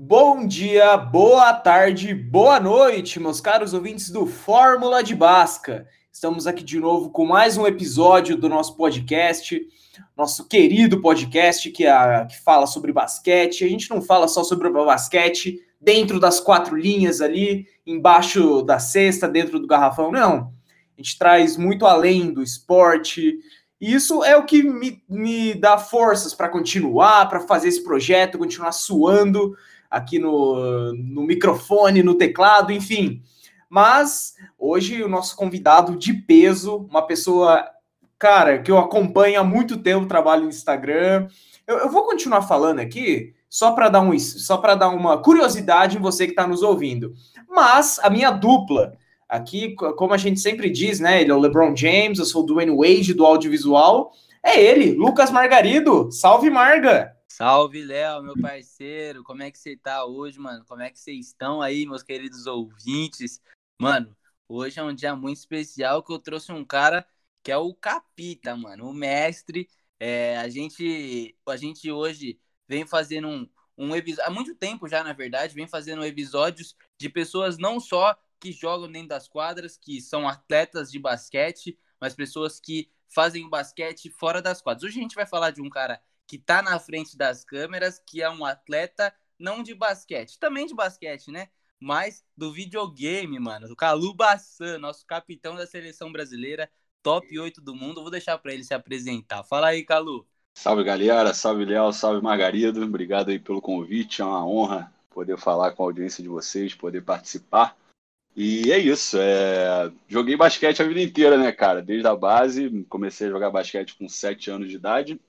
Bom dia, boa tarde, boa noite, meus caros ouvintes do Fórmula de Basca. Estamos aqui de novo com mais um episódio do nosso podcast, nosso querido podcast que, é, que fala sobre basquete. A gente não fala só sobre o basquete dentro das quatro linhas ali, embaixo da cesta, dentro do garrafão, não. A gente traz muito além do esporte, e isso é o que me, me dá forças para continuar, para fazer esse projeto, continuar suando aqui no, no microfone, no teclado, enfim. Mas hoje o nosso convidado de peso, uma pessoa, cara, que eu acompanho há muito tempo, trabalho no Instagram. Eu, eu vou continuar falando aqui só para dar um só para dar uma curiosidade em você que está nos ouvindo. Mas a minha dupla aqui, como a gente sempre diz, né? Ele é o LeBron James, eu sou o Dwayne Wade do audiovisual. É ele, Lucas Margarido. Salve, Marga! Salve, Léo, meu parceiro. Como é que você tá hoje, mano? Como é que vocês estão aí, meus queridos ouvintes? Mano, hoje é um dia muito especial que eu trouxe um cara que é o Capita, mano, o mestre. É, a gente a gente hoje vem fazendo um, um episódio, há muito tempo já, na verdade, vem fazendo episódios de pessoas não só que jogam dentro das quadras, que são atletas de basquete, mas pessoas que fazem basquete fora das quadras. Hoje a gente vai falar de um cara que está na frente das câmeras, que é um atleta não de basquete, também de basquete, né? Mas do videogame, mano. O Calu Bassan, nosso capitão da seleção brasileira, top 8 do mundo. vou deixar para ele se apresentar. Fala aí, Calu. Salve, galera. Salve, Léo. Salve, Margarido. Obrigado aí pelo convite. É uma honra poder falar com a audiência de vocês, poder participar. E é isso. É... Joguei basquete a vida inteira, né, cara? Desde a base. Comecei a jogar basquete com 7 anos de idade.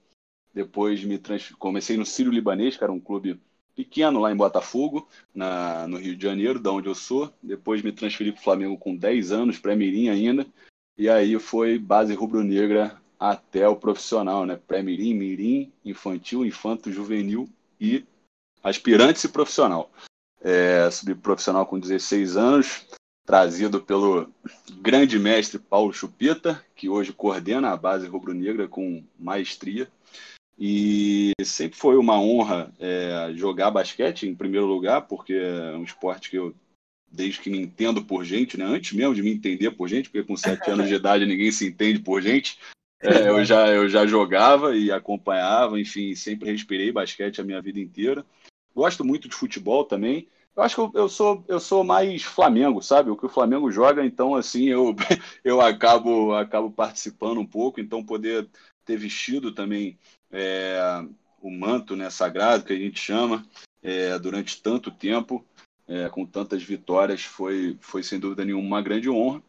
Depois me trans... comecei no Sírio Libanês, que era um clube pequeno lá em Botafogo, na... no Rio de Janeiro, da onde eu sou. Depois me transferi para o Flamengo com 10 anos, pré-mirim ainda. E aí foi base rubro-negra até o profissional, né? Pré-mirim, mirim, infantil, infanto, juvenil e aspirante e profissional. É, subi profissional com 16 anos, trazido pelo grande mestre Paulo Chupita, que hoje coordena a base rubro-negra com maestria. E sempre foi uma honra é, jogar basquete em primeiro lugar, porque é um esporte que eu, desde que me entendo por gente, né, antes mesmo de me entender por gente, porque com sete anos de idade ninguém se entende por gente, é, eu, já, eu já jogava e acompanhava, enfim, sempre respirei basquete a minha vida inteira. Gosto muito de futebol também. Eu acho que eu, eu, sou, eu sou mais Flamengo, sabe? O que o Flamengo joga, então assim eu, eu acabo, acabo participando um pouco, então poder ter vestido também é, o manto né, sagrado que a gente chama é, durante tanto tempo, é, com tantas vitórias, foi, foi sem dúvida nenhuma uma grande honra.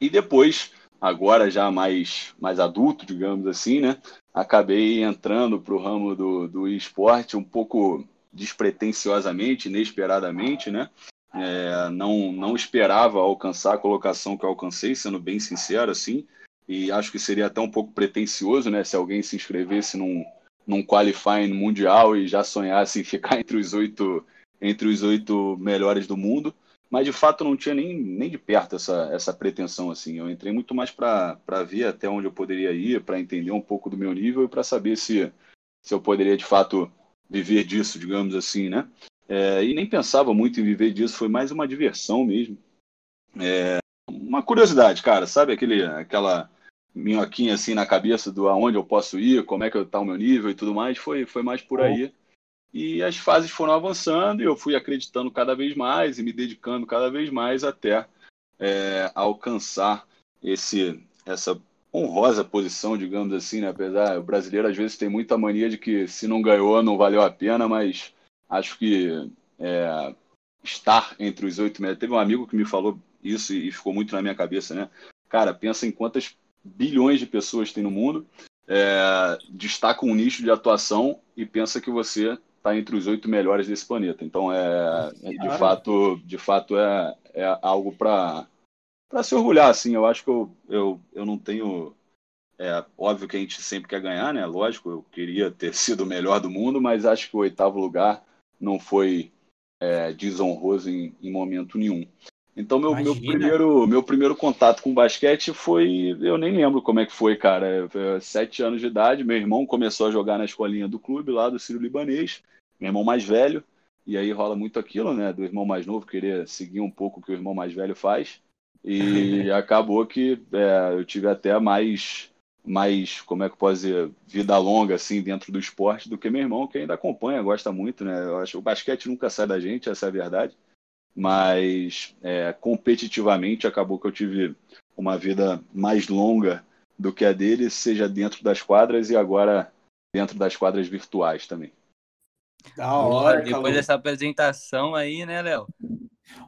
E depois, agora já mais, mais adulto, digamos assim, né, acabei entrando para o ramo do, do esporte um pouco despretensiosamente, inesperadamente, né? É, não, não esperava alcançar a colocação que eu alcancei, sendo bem sincero, assim e acho que seria até um pouco pretencioso, né, se alguém se inscrevesse num, num qualifying mundial e já sonhasse em ficar entre os oito entre os oito melhores do mundo, mas de fato não tinha nem, nem de perto essa, essa pretensão assim. Eu entrei muito mais para ver até onde eu poderia ir, para entender um pouco do meu nível e para saber se, se eu poderia de fato viver disso, digamos assim, né? É, e nem pensava muito em viver disso, foi mais uma diversão mesmo. É, uma curiosidade, cara, sabe aquele, aquela minhoquinha assim na cabeça do aonde eu posso ir, como é que está o meu nível e tudo mais, foi, foi mais por aí. E as fases foram avançando e eu fui acreditando cada vez mais e me dedicando cada vez mais até é, alcançar esse, essa honrosa posição, digamos assim, né? Apesar, o brasileiro às vezes tem muita mania de que se não ganhou não valeu a pena, mas acho que é, estar entre os oito metros. Teve um amigo que me falou isso e, ficou muito na minha cabeça, né? Cara, pensa em quantas bilhões de pessoas tem no mundo, é, destaca um nicho de atuação e pensa que você está entre os oito melhores desse planeta. Então, é, é de fato, de fato é, é algo para para se orgulhar, assim. Eu acho que eu, eu, eu não tenho é óbvio que a gente sempre quer ganhar, né? Lógico, eu queria ter sido o melhor do mundo, mas acho que o oitavo lugar não foi é, desonroso em, em, momento nenhum. Então, meu, meu, primeiro, meu primeiro contato com basquete foi. Eu nem lembro como é que foi, cara. Sete anos de idade, meu irmão começou a jogar na escolinha do clube lá do Ciro Libanês, meu irmão mais velho. E aí rola muito aquilo, né? Do irmão mais novo querer seguir um pouco o que o irmão mais velho faz. E acabou que é, eu tive até mais, mais, como é que eu posso dizer, vida longa, assim, dentro do esporte do que meu irmão, que ainda acompanha, gosta muito, né? Eu acho que o basquete nunca sai da gente, essa é a verdade. Mas é, competitivamente acabou que eu tive uma vida mais longa do que a dele, seja dentro das quadras e agora dentro das quadras virtuais também. Da hora, Depois dessa apresentação aí, né, Léo?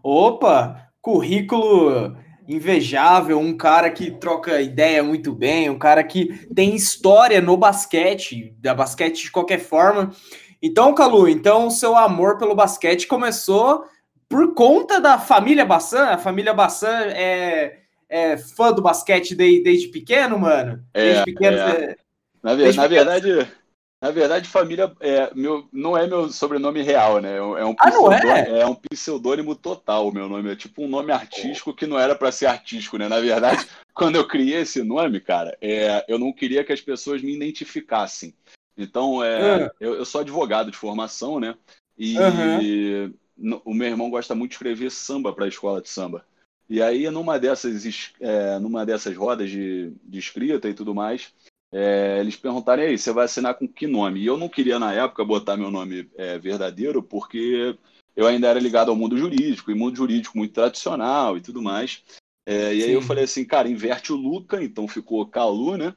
Opa, currículo invejável, um cara que troca ideia muito bem, um cara que tem história no basquete, da basquete de qualquer forma. Então, Calu, então o seu amor pelo basquete começou por conta da família Bassan. A família Bassan é, é fã do basquete desde, desde pequeno, mano? Desde é, pequeno. É. Na, desde na pequeno... verdade, na verdade, família é, meu, não é meu sobrenome real, né? É um, ah, não é? é um pseudônimo total o meu nome. É tipo um nome artístico que não era para ser artístico, né? Na verdade, quando eu criei esse nome, cara, é, eu não queria que as pessoas me identificassem. Então, é, uhum. eu, eu, sou advogado de formação, né? E uhum. o meu irmão gosta muito de escrever samba para a escola de samba. E aí, numa dessas, é, numa dessas rodas de, de escrita e tudo mais, é, eles perguntaram aí, você vai assinar com que nome? E eu não queria, na época, botar meu nome é, verdadeiro, porque eu ainda era ligado ao mundo jurídico, e mundo jurídico muito tradicional e tudo mais. É, e aí eu falei assim, cara, inverte o Luca, então ficou Calu, né?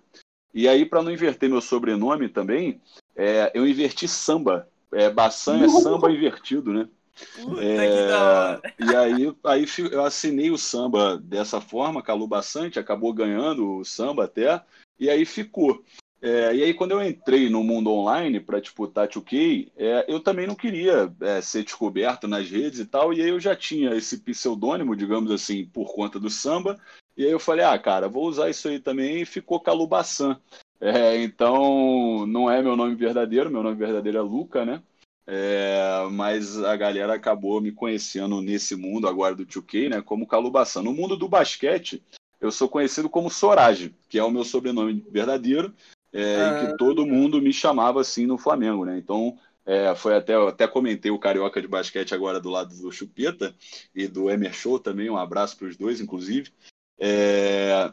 E aí, para não inverter meu sobrenome também, é, eu inverti samba. É, Bassan é samba invertido, né? É, e aí, aí eu assinei o samba dessa forma, Calu Bassante, acabou ganhando o samba até. E aí ficou. É, e aí, quando eu entrei no mundo online para disputar 2K, é, eu também não queria é, ser descoberto nas redes e tal, e aí eu já tinha esse pseudônimo, digamos assim, por conta do samba, e aí eu falei, ah, cara, vou usar isso aí também, e ficou Calubaçan. É, então, não é meu nome verdadeiro, meu nome verdadeiro é Luca, né? É, mas a galera acabou me conhecendo nesse mundo agora do 2K, né, como Calubaçan. No mundo do basquete, eu sou conhecido como Sorage, que é o meu sobrenome verdadeiro, é, ah. e que todo mundo me chamava assim no Flamengo, né? Então, é, foi até, até comentei o Carioca de Basquete agora do lado do Chupeta e do Emer Show também, um abraço para os dois, inclusive. É,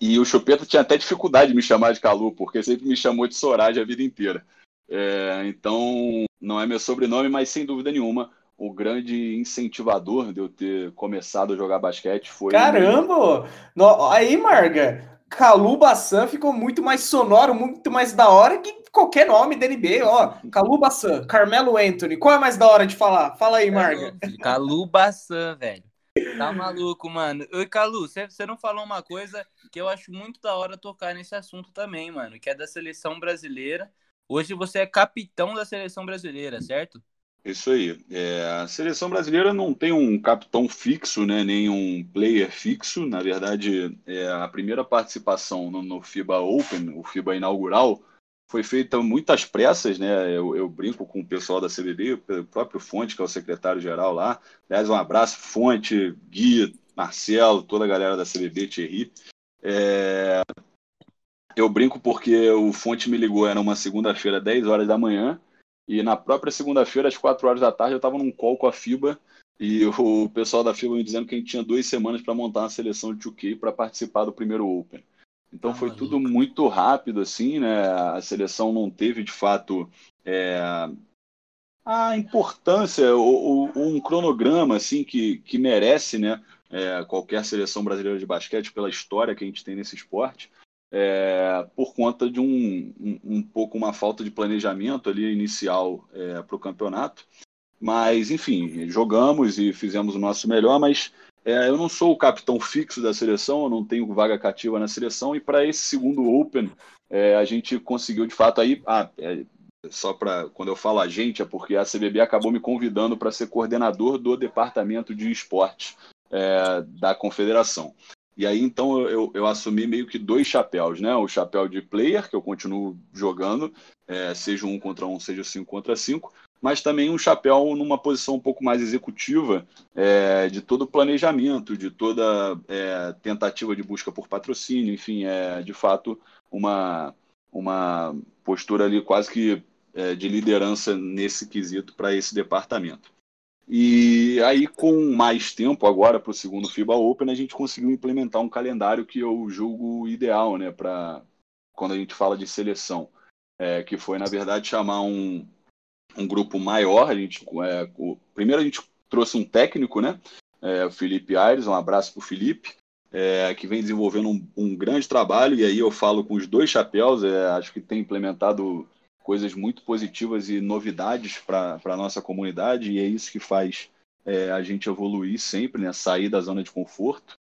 e o Chupeta tinha até dificuldade de me chamar de Calu, porque sempre me chamou de Sorage a vida inteira. É, então, não é meu sobrenome, mas sem dúvida nenhuma, o grande incentivador de eu ter começado a jogar basquete foi. Caramba! No, aí, Marga, Calu Bassan ficou muito mais sonoro, muito mais da hora que qualquer nome da NBA. Ó, Calu Bassan, Carmelo Anthony. Qual é mais da hora de falar? Fala aí, Marga. Calu Bassan, velho. Tá maluco, mano. Oi, Calu, você não falou uma coisa que eu acho muito da hora tocar nesse assunto também, mano, que é da seleção brasileira. Hoje você é capitão da seleção brasileira, certo? Isso aí. É, a seleção brasileira não tem um capitão fixo, né, nem um player fixo. Na verdade, é, a primeira participação no, no, FIBA Open, o FIBA inaugural, foi feita muitas pressas. Né? Eu, eu, brinco com o pessoal da CBB, o próprio Fonte, que é o secretário-geral lá. Aliás, um abraço, Fonte, Gui, Marcelo, toda a galera da CBB, Thierry. É, eu brinco porque o Fonte me ligou, era uma segunda-feira, 10 horas da manhã e na própria segunda-feira, às 4 horas da tarde, eu estava num call com a FIBA e o pessoal da FIBA me dizendo que a gente tinha duas semanas para montar uma seleção de 2K para participar do primeiro Open. Então ah, foi maluco. tudo muito rápido, assim, né? A seleção não teve, de fato, é, a importância ou, ou, um cronograma, assim, que, que merece, né? É, qualquer seleção brasileira de basquete pela história que a gente tem nesse esporte é, por conta de um, um, um, pouco uma falta de planejamento ali inicial é, para o campeonato. Mas, enfim, jogamos e fizemos o nosso melhor, mas é, eu não sou o capitão fixo da seleção, eu não tenho vaga cativa na seleção, e para esse segundo Open, é, a gente conseguiu de fato aí. Ah, é, só para quando eu falo a gente, é porque a CBB acabou me convidando para ser coordenador do departamento de esportes é, da confederação. E aí, então, eu, eu assumi meio que dois chapéus, né? O chapéu de player, que eu continuo jogando, é, seja um contra um, seja cinco contra cinco, mas também um chapéu numa posição um pouco mais executiva é, de todo o planejamento, de toda é, tentativa de busca por patrocínio, enfim, é de fato uma, uma postura ali quase que é, de liderança nesse quesito para esse departamento. E aí, com mais tempo agora para o segundo FIBA Open, a gente conseguiu implementar um calendário que eu julgo ideal, né, para quando a gente fala de seleção, é, que foi na verdade chamar um, um grupo maior. A gente, é, o, primeiro a gente trouxe um técnico, né, é, o Felipe Aires, um abraço para o Felipe, é, que vem desenvolvendo um, um, grande trabalho. E aí eu falo com os dois chapéus, é, acho que tem implementado coisas muito positivas e novidades para a nossa comunidade, e é isso que faz é, a gente evoluir sempre, né? sair da zona de conforto.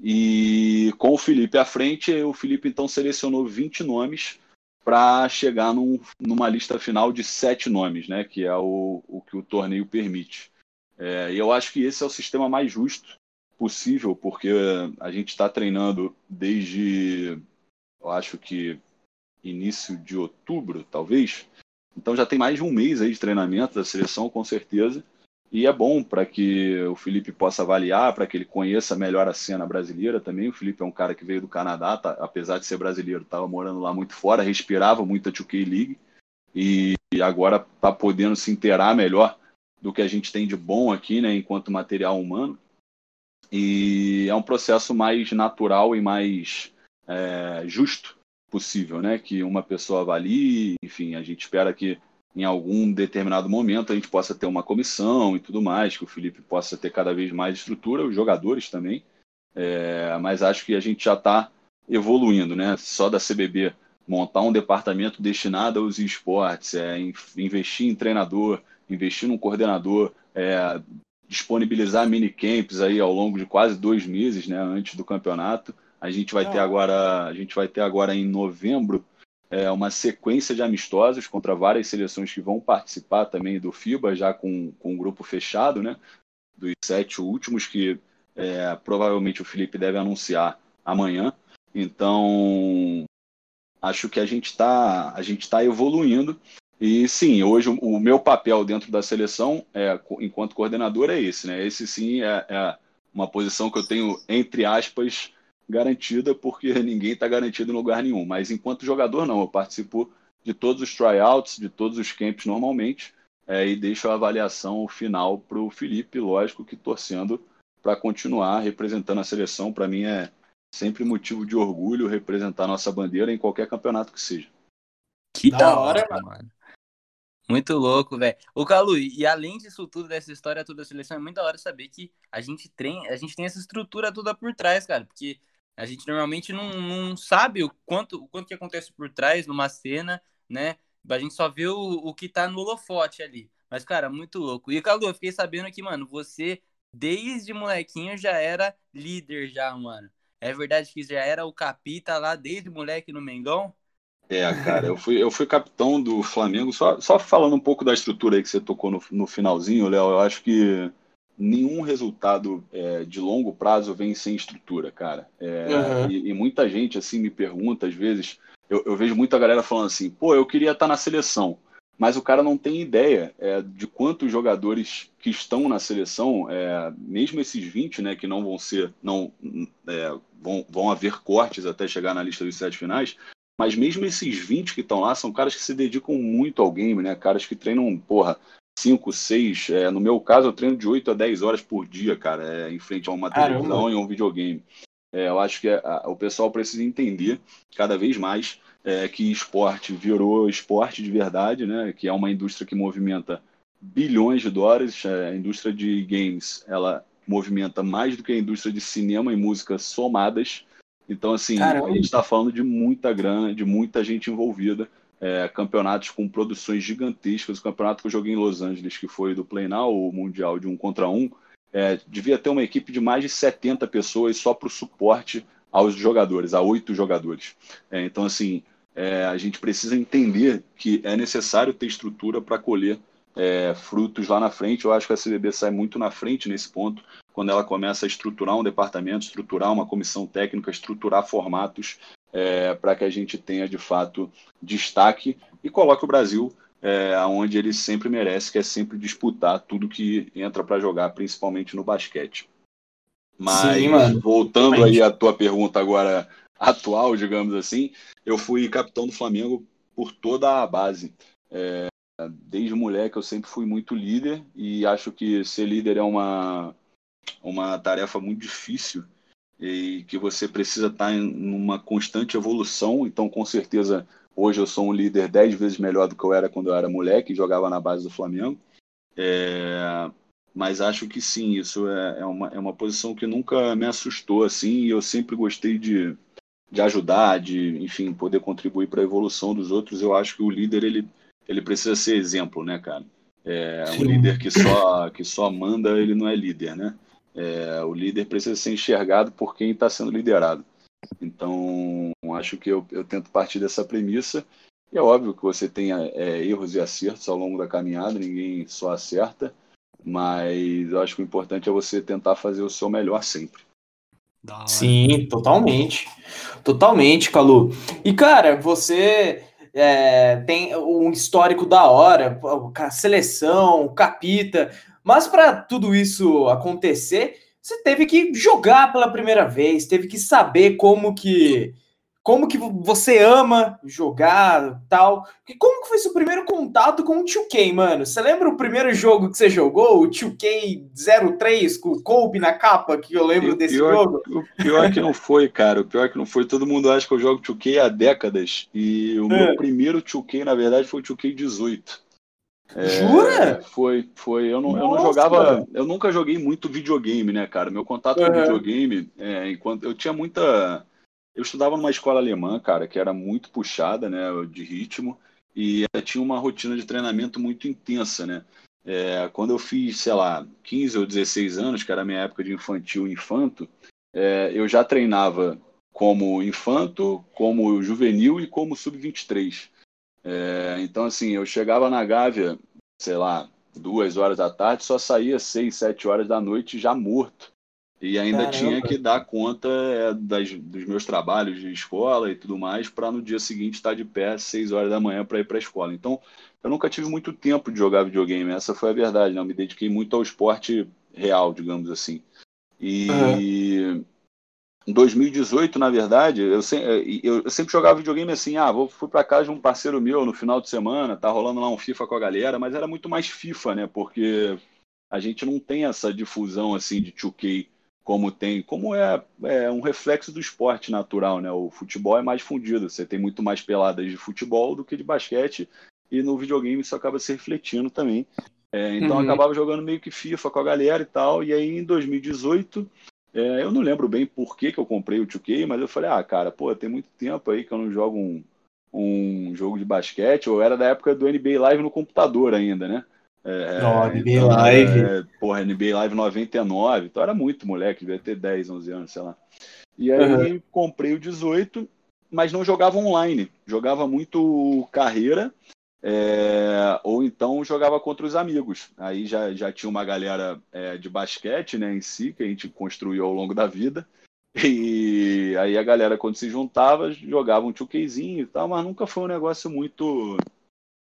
E com o Felipe à frente, o Felipe então selecionou 20 nomes para chegar num, numa lista final de sete nomes, né? que é o, o que o torneio permite. É, e eu acho que esse é o sistema mais justo possível, porque a gente está treinando desde, eu acho que início de outubro, talvez. Então já tem mais de um mês aí de treinamento da seleção, com certeza. E é bom para que o Felipe possa avaliar, para que ele conheça melhor a cena brasileira também. O Felipe é um cara que veio do Canadá, tá, apesar de ser brasileiro, estava morando lá muito fora, respirava muito a 2K League e agora está podendo se inteirar melhor do que a gente tem de bom aqui, né, enquanto material humano. E é um processo mais natural e mais é, justo possível, né? Que uma pessoa avalie, enfim, a gente espera que em algum determinado momento a gente possa ter uma comissão e tudo mais, que o Felipe possa ter cada vez mais estrutura, os jogadores também. É, mas acho que a gente já está evoluindo, né? Só da CBB montar um departamento destinado aos esportes, é, investir em treinador, investir num coordenador, é, disponibilizar minicamps aí ao longo de quase dois meses, né, antes do campeonato. A gente vai ter agora, a gente vai ter agora em novembro é, uma sequência de amistosos contra várias seleções que vão participar também do FIBA, já com, com um grupo fechado, né? Dos sete últimos que é, provavelmente o Felipe deve anunciar amanhã. Então, acho que a gente está a gente está evoluindo e sim, hoje o, o, meu papel dentro da seleção, é, enquanto coordenador, é esse, né? Esse sim é, é uma posição que eu tenho entre aspas garantida, porque ninguém está garantido em lugar nenhum. Mas enquanto jogador, não. Eu participo de todos os tryouts, de todos os camps normalmente, é, e deixo a avaliação final para o Felipe, lógico que torcendo para continuar representando a seleção. Para mim é sempre motivo de orgulho representar nossa bandeira em qualquer campeonato que seja. Que da, hora, hora, mano. Muito louco, velho. O Calu, e além disso tudo, dessa história toda da seleção, é muito da hora saber que a gente tem, a gente tem essa estrutura toda por trás, cara. Porque a gente normalmente não, não sabe o quanto, o quanto que acontece por trás numa cena, né? A gente só vê o, o que tá no holofote ali. Mas, cara, muito louco. E, Calu, eu fiquei sabendo que, mano, você, desde molequinho, já era líder já, mano. É verdade que já era o capita lá desde moleque no Mengão? É, cara, eu fui, eu fui capitão do Flamengo. Só, só falando um pouco da estrutura aí que você tocou no, no finalzinho, Léo, eu acho que nenhum resultado é, de longo prazo vem sem estrutura, cara. É, uhum. e, e, muita gente assim me pergunta às vezes, eu, eu, vejo muita galera falando assim, pô, eu queria estar na seleção, mas o cara não tem ideia é, de quantos jogadores que estão na seleção, é, mesmo esses 20, né, que não vão ser, não é, vão, vão haver cortes até chegar na lista dos sete finais. Mas mesmo esses 20 que estão lá são caras que se dedicam muito ao game, né? Caras que treinam, porra, 5, 6. É, no meu caso, eu treino de 8 a 10 horas por dia, cara, é, em frente a uma Caramba. televisão e um videogame. É, eu acho que a, o pessoal precisa entender cada vez mais é, que esporte virou esporte de verdade, né? Que é uma indústria que movimenta bilhões de dólares. É, a indústria de games, ela movimenta mais do que a indústria de cinema e música somadas. Então, assim, Caramba. a gente está falando de muita grana, de muita gente envolvida é, campeonatos com produções gigantescas. O campeonato que eu joguei em Los Angeles, que foi do Play Now, o Mundial de um contra um, é, devia ter uma equipe de mais de 70 pessoas só para o suporte aos jogadores, a oito jogadores. É, então, assim, é, a gente precisa entender que é necessário ter estrutura para colher é, frutos lá na frente. Eu acho que a CBB sai muito na frente nesse ponto, quando ela começa a estruturar um departamento, estruturar uma comissão técnica, estruturar formatos é, para que a gente tenha de fato destaque e coloque o Brasil é, onde ele sempre merece, que é sempre disputar tudo que entra para jogar, principalmente no basquete. Mas Sim, voltando aí à tua pergunta agora atual, digamos assim, eu fui capitão do Flamengo por toda a base. É, desde moleque eu sempre fui muito líder e acho que ser líder é uma, uma tarefa muito difícil e que você precisa estar em uma constante evolução. Então, com certeza, Hoje eu sou um líder dez vezes melhor do que eu era quando eu era moleque e jogava na base do Flamengo. É, mas acho que sim, isso é, é, uma, é uma posição que nunca me assustou assim e eu sempre gostei de, de ajudar, de, enfim, poder contribuir para a evolução dos outros. Eu acho que o líder ele, ele precisa ser exemplo, né, cara? É, um líder que só, que só manda, ele não é líder, né? É, o líder precisa ser enxergado por quem está sendo liderado. Então, acho que eu, eu tento partir dessa premissa. E é óbvio que você tem é, erros e acertos ao longo da caminhada, ninguém só acerta, mas eu acho que o importante é você tentar fazer o seu melhor sempre. Sim, totalmente. Totalmente, Calu. E, cara, você é, tem um histórico da hora, a seleção, capita, mas para tudo isso acontecer, você teve que jogar pela primeira vez, teve que saber como que como que você ama jogar tal. E como que foi seu primeiro contato com o 2K, mano? Você lembra o primeiro jogo que você jogou? O 2K 03 com o Kobe na capa, que eu lembro desse pior, jogo? O pior que não foi, cara. O pior que não foi. Todo mundo acha que eu jogo 2K há décadas. E o é. meu primeiro 2K, na verdade, foi o 2K 18. É, Jura? Foi, foi. Eu não, eu não jogava. Eu nunca joguei muito videogame, né, cara? Meu contato uhum. com videogame, é, enquanto eu tinha muita. Eu estudava numa escola alemã, cara, que era muito puxada, né, de ritmo, e tinha uma rotina de treinamento muito intensa, né? É, quando eu fiz, sei lá, 15 ou 16 anos, que era a minha época de infantil e infanto, é, eu já treinava como infanto, como juvenil e como sub-23. É, então, assim, eu chegava na Gávea, sei lá, duas horas da tarde, só saía seis, sete horas da noite já morto. E ainda Caramba. tinha que dar conta é, das, dos meus trabalhos de escola e tudo mais, para no dia seguinte estar de pé às seis horas da manhã para ir para a escola. Então, eu nunca tive muito tempo de jogar videogame, essa foi a verdade. Né? Eu me dediquei muito ao esporte real, digamos assim. E. Uhum em 2018, na verdade, eu, se, eh, eu, eu, sempre jogava videogame assim, ah, vou, fui para casa de um parceiro meu no final de semana, tá rolando lá um FIFA com a galera, mas era muito mais FIFA, né? Porque a gente não tem essa difusão assim de 2K como tem, como é, é um reflexo do esporte natural, né? O futebol é mais fundido, você tem muito mais peladas de futebol do que de basquete, e no videogame isso acaba se refletindo também. É, então uhum. acabava jogando meio que FIFA com a galera e tal, e aí em 2018 é, eu não lembro bem por que, que eu comprei o 2K, mas eu falei, ah, cara, pô, tem muito tempo aí que eu não jogo um, um jogo de basquete, ou era da época do NBA Live no computador ainda, né? É, oh, NBA então, Live. É, porra, NBA Live 99, então era muito moleque, devia ter 10, 11 anos, sei lá. E aí uhum. comprei o 18, mas não jogava online, jogava muito carreira é, ou então jogava contra os amigos. Aí já, já tinha uma galera é, de basquete né, em si, que a gente construiu ao longo da vida. E aí a galera, quando se juntava, jogava um tchuquezinho e tal, mas nunca foi um negócio muito.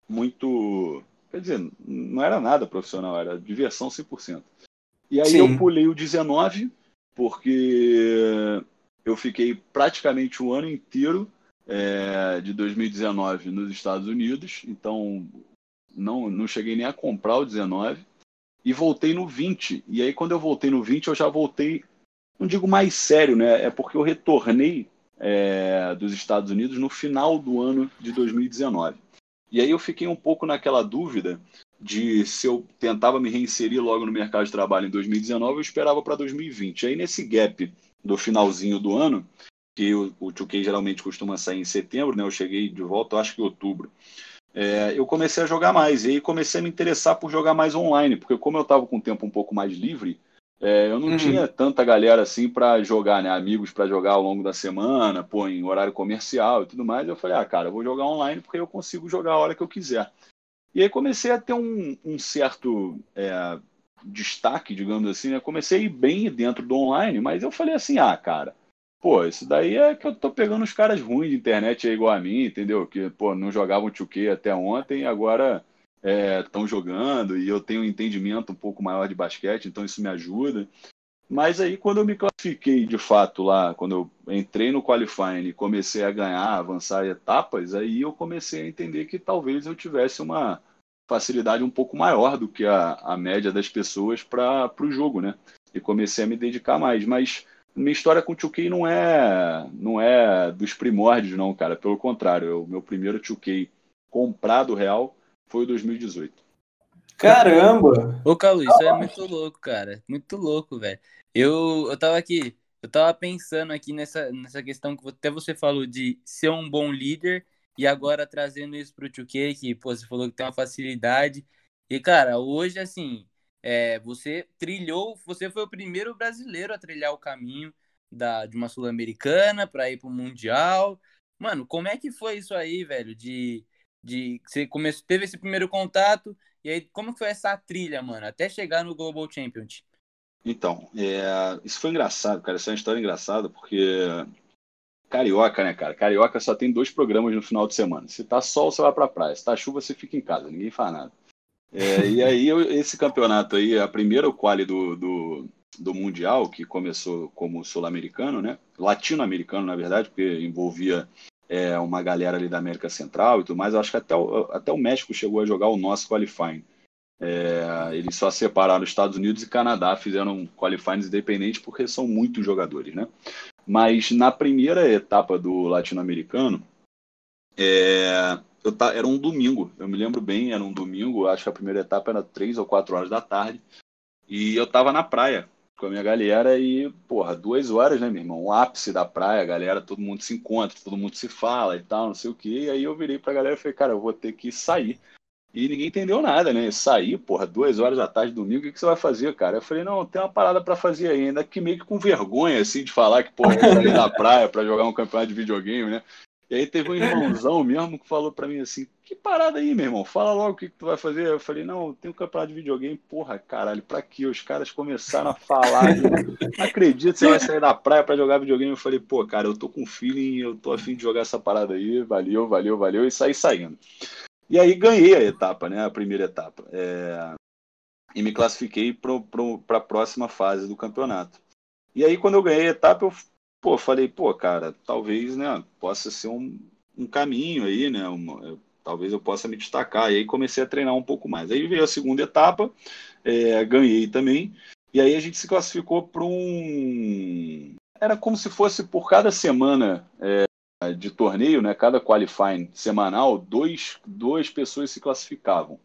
Muito. Quer dizer, não era nada profissional, era diversão 100%. E aí Sim. eu pulei o 19, porque eu fiquei praticamente um ano inteiro é, de 2019 nos Estados Unidos, então não, não cheguei nem a comprar o 19 e voltei no 20. E aí quando eu voltei no 20, eu já voltei, não digo mais sério, né? É porque eu retornei é, dos Estados Unidos no final do ano de 2019. E aí eu fiquei um pouco naquela dúvida de se eu tentava me reinserir logo no mercado de trabalho em 2019, eu esperava para 2020. Aí nesse gap do finalzinho do ano, que o, o 2K geralmente costuma sair em setembro, né? Eu cheguei de volta, acho que em outubro. É, eu comecei a jogar mais. E aí comecei a me interessar por jogar mais online, porque como eu estava com o tempo um pouco mais livre, é, eu não uhum. tinha tanta galera assim para jogar, né? Amigos para jogar ao longo da semana, pô, em horário comercial e tudo mais. Eu falei, ah, cara, eu vou jogar online porque eu consigo jogar a hora que eu quiser. E aí comecei a ter um, um certo é, destaque, digamos assim, né? Comecei bem dentro do online, mas eu falei assim, ah, cara, pô, isso daí é que eu tô pegando os caras ruins de internet aí igual a mim, entendeu? Que, pô, não jogavam 2K até ontem agora estão é, jogando e eu tenho um entendimento um pouco maior de basquete, então isso me ajuda. Mas aí, quando eu me classifiquei de fato lá, quando eu entrei no qualifying e comecei a ganhar, avançar etapas, aí eu comecei a entender que talvez eu tivesse uma facilidade um pouco maior do que a, a média das pessoas para o jogo, né? E comecei a me dedicar mais. Mas minha história com o 2K não é, não é dos primórdios, não, cara. Pelo contrário, o meu primeiro 2K comprado real foi o 2018. Caramba! Ô, Calu, isso é muito louco, cara. Muito louco, velho. Eu, eu tava aqui, eu tava pensando aqui nessa, nessa questão que até você falou de ser um bom líder e agora trazendo isso pro 2K, que pô, você falou que tem uma facilidade. E, cara, hoje, assim, é, você trilhou, você foi o primeiro brasileiro a trilhar o caminho da, de uma Sul-Americana para ir pro Mundial. Mano, como é que foi isso aí, velho? De, de você começou, teve esse primeiro contato e aí, como foi essa trilha, mano, até chegar no Global Championship? Então, é, isso foi engraçado, cara. Isso é uma história engraçada, porque Carioca, né, cara? Carioca só tem dois programas no final de semana. Se tá sol, você vai pra praia. Se tá chuva, você fica em casa. Ninguém faz nada. É, e aí, esse campeonato aí, a primeira quali do, do, do Mundial, que começou como sul-americano, né? Latino-americano, na verdade, porque envolvia é, uma galera ali da América Central e tudo mais. Eu acho que até o, até o México chegou a jogar o nosso qualifying. É, eles só separaram Estados Unidos e Canadá, fizeram qualifying independente porque são muitos jogadores, né? Mas na primeira etapa do latino-americano, é, tá, era um domingo, eu me lembro bem, era um domingo, acho que a primeira etapa era três ou quatro horas da tarde, e eu tava na praia com a minha galera e, porra, duas horas, né, meu irmão? O ápice da praia, a galera, todo mundo se encontra, todo mundo se fala e tal, não sei o que. E aí eu virei pra galera e falei, cara, eu vou ter que sair. E ninguém entendeu nada, né? Sair, porra, duas horas da tarde, domingo, o que, que você vai fazer, cara? Eu falei, não, tem uma parada para fazer ainda, que meio que com vergonha, assim, de falar que, porra, eu sair da praia para jogar um campeonato de videogame, né? E aí teve um irmãozão mesmo que falou para mim assim, que parada aí, meu irmão? Fala logo o que, que tu vai fazer. Eu falei, não, tem um campeonato de videogame. Porra, caralho, pra quê? Os caras começaram a falar. não acredito que você vai sair da praia para jogar videogame. Eu falei, pô, cara, eu tô com feeling, eu tô afim de jogar essa parada aí. Valeu, valeu, valeu. E saí saindo. E aí ganhei a etapa, né? A primeira etapa. É... E me classifiquei para a próxima fase do campeonato. E aí, quando eu ganhei a etapa, eu pô, falei, pô, cara, talvez, né, possa ser um, um caminho aí, né, uma, talvez eu possa me destacar. E aí comecei a treinar um pouco mais. Aí veio a segunda etapa, é, ganhei também, e aí a gente se classificou para um. Era como se fosse por cada semana é, de torneio, né, cada qualifying semanal, dois, duas pessoas se classificavam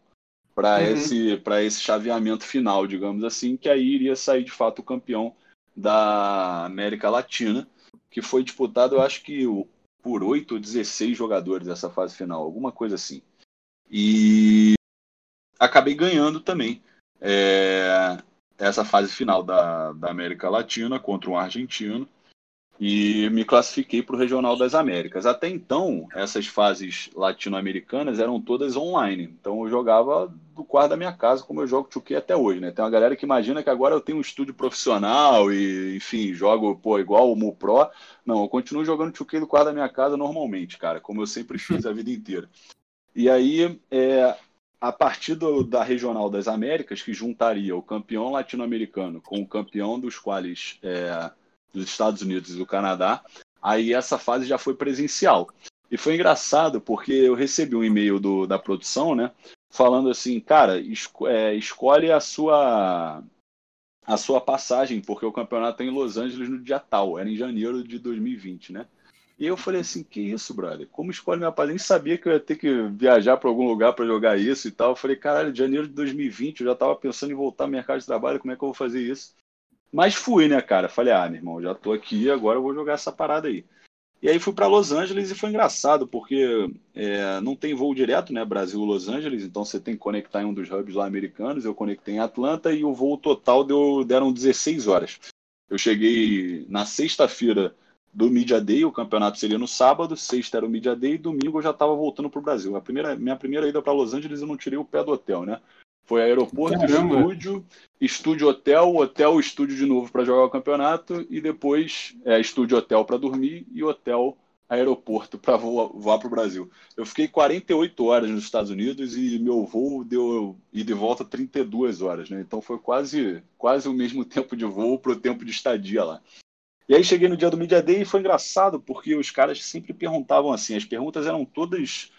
para uhum. esse, esse chaveamento final, digamos assim, que aí iria sair de fato o campeão da América Latina, que foi disputado, eu acho que por 8 ou 16 jogadores essa fase final, alguma coisa assim. E acabei ganhando também é, essa fase final da, da América Latina contra um argentino e me classifiquei para o Regional das Américas. Até então, essas fases latino-americanas eram todas online. Então eu jogava do quarto da minha casa, como eu jogo 2 até hoje, né? Tem uma galera que imagina que agora eu tenho um estúdio profissional e, enfim, jogo pô, igual o Mu Pro. Não, eu continuo jogando 2 do quarto da minha casa normalmente, cara, como eu sempre fiz a vida inteira. E aí, é, a partir do, da Regional das Américas, que juntaria o campeão latino-americano com o campeão dos quais é, dos Estados Unidos e do Canadá, aí essa fase já foi presencial. E foi engraçado porque eu recebi um e-mail do, da produção, né, falando assim, cara, esco é, escolhe a sua a sua passagem, porque o campeonato é em Los Angeles no dia tal, era em janeiro de 2020, né? E eu falei assim, que isso, brother? Como escolhe minha passagem? Nem sabia que eu ia ter que viajar para algum lugar para jogar isso e tal. Eu falei, caralho, janeiro de 2020, eu já estava pensando em voltar ao mercado de trabalho, como é que eu vou fazer isso? Mas fui, né, cara? Falei, ah, meu irmão, já tô aqui, agora eu vou jogar essa parada aí. E aí fui para Los Angeles e foi engraçado, porque é, não tem voo direto, né? Brasil-Los Angeles, então você tem que conectar em um dos hubs lá americanos. Eu conectei em Atlanta e o voo total deu, deram 16 horas. Eu cheguei na sexta-feira do Media Day, o campeonato seria no sábado, sexta era o Media Day domingo eu já estava voltando para o Brasil. A primeira, minha primeira ida para Los Angeles eu não tirei o pé do hotel, né? Foi aeroporto, Caramba. estúdio, estúdio hotel, hotel, estúdio de novo para jogar o campeonato e depois é, estúdio hotel para dormir e hotel aeroporto para voar, para o Brasil. Eu fiquei 48 horas nos Estados Unidos e meu voo deu e de volta 32 horas, né? Então foi quase quase o mesmo tempo de voo para o tempo de estadia lá. E aí cheguei no dia do Media Day e foi engraçado porque os caras sempre perguntavam assim, as perguntas eram todas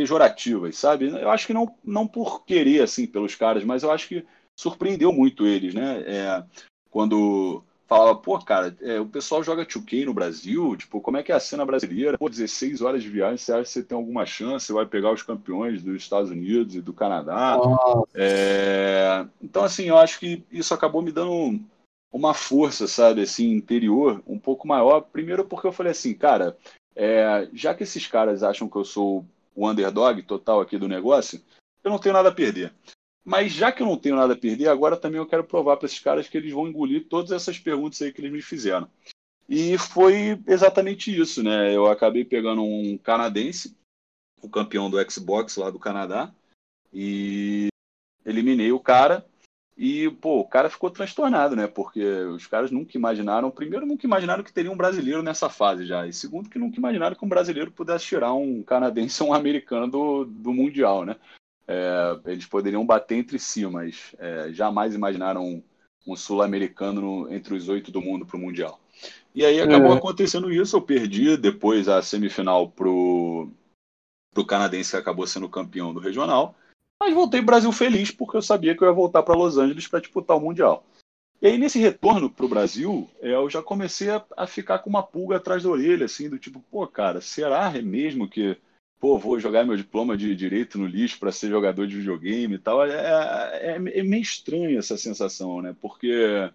pejorativas, sabe? Eu acho que não não por querer assim pelos caras, mas eu acho que surpreendeu muito eles, né? É, quando falava, pô, cara, é, o pessoal joga 2K no Brasil, tipo, como é que é a cena brasileira? Pô, 16 horas de viagem, você acha que você tem alguma chance? Você vai pegar os campeões dos Estados Unidos e do Canadá? É... Então, assim, eu acho que isso acabou me dando uma força, sabe, assim, interior um pouco maior. Primeiro porque eu falei assim, cara, é, já que esses caras acham que eu sou o underdog total aqui do negócio, eu não tenho nada a perder. Mas já que eu não tenho nada a perder, agora também eu quero provar para esses caras que eles vão engolir todas essas perguntas aí que eles me fizeram. E foi exatamente isso, né? Eu acabei pegando um canadense, o campeão do Xbox lá do Canadá, e eliminei o cara. E, pô, o cara ficou transtornado, né? Porque os caras nunca imaginaram, primeiro, nunca imaginaram que teria um brasileiro nessa fase já. E segundo, que nunca imaginaram que um brasileiro pudesse tirar um canadense ou um americano do, do Mundial, né? É, eles poderiam bater entre si, mas é, jamais imaginaram um, sul-americano entre os oito do mundo para o Mundial. E aí acabou é. acontecendo isso, eu perdi depois a semifinal pro, pro canadense que acabou sendo campeão do regional, mas voltei Brasil feliz porque eu sabia que eu ia voltar para Los Angeles para disputar o Mundial. E aí nesse retorno pro Brasil, é, eu já comecei a, a, ficar com uma pulga atrás da orelha, assim, do tipo, pô, cara, será mesmo que pô, vou jogar meu diploma de direito no lixo para ser jogador de videogame e tal. É, é, é, meio estranho essa sensação, né? Porque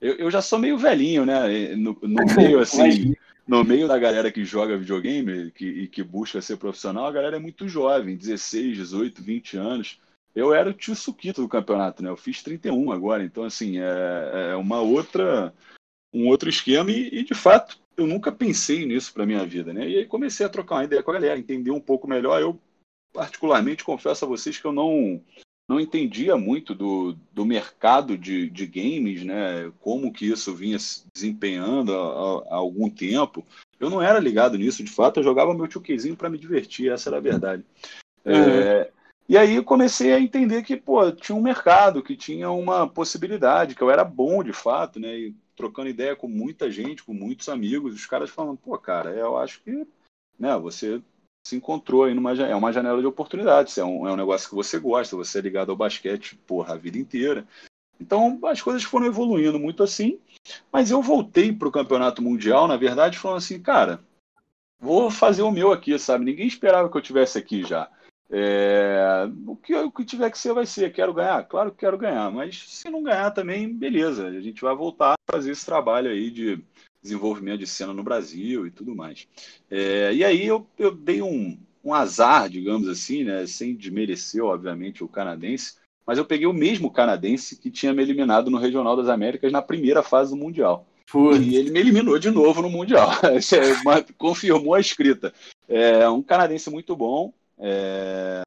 eu, eu já sou meio velhinho, né? No, no meio, assim, no meio da galera que joga videogame que, e que busca ser profissional, a galera é muito jovem, 16, 18, 20 anos. Eu era o tio Suquito do campeonato, né? Eu fiz 31 agora, então, assim, é, é uma outra, um outro esquema e, e de fato, eu nunca pensei nisso para minha vida, né? E aí comecei a trocar uma ideia com a galera, entender um pouco melhor. Eu, particularmente, confesso a vocês que eu não não entendia muito do, do mercado de, de games, né? Como que isso vinha se desempenhando há, há algum tempo. Eu não era ligado nisso, de fato. Eu jogava meu tchuquezinho para me divertir, essa era a verdade. Uhum. É, e aí eu comecei a entender que, pô, tinha um mercado, que tinha uma possibilidade, que eu era bom de fato, né? E trocando ideia com muita gente, com muitos amigos, os caras falando, pô, cara, eu acho que né, você se encontrou aí numa é uma janela de oportunidades, é um, é um negócio que você gosta, você é ligado ao basquete, porra, a vida inteira. Então as coisas foram evoluindo muito assim, mas eu voltei para o campeonato mundial, na verdade, falando assim, cara, vou fazer o meu aqui, sabe? Ninguém esperava que eu tivesse aqui já. É, o, que, o que tiver que ser, vai ser. Quero ganhar? Claro que quero ganhar, mas se não ganhar também, beleza. A gente vai voltar a fazer esse trabalho aí de desenvolvimento de cena no Brasil e tudo mais. É, e aí eu, eu dei um, um azar, digamos assim, né, sem desmerecer, obviamente, o canadense, mas eu peguei o mesmo canadense que tinha me eliminado no Regional das Américas na primeira fase do Mundial. Putz. E ele me eliminou de novo no Mundial. É confirmou a escrita. É um canadense muito bom, é,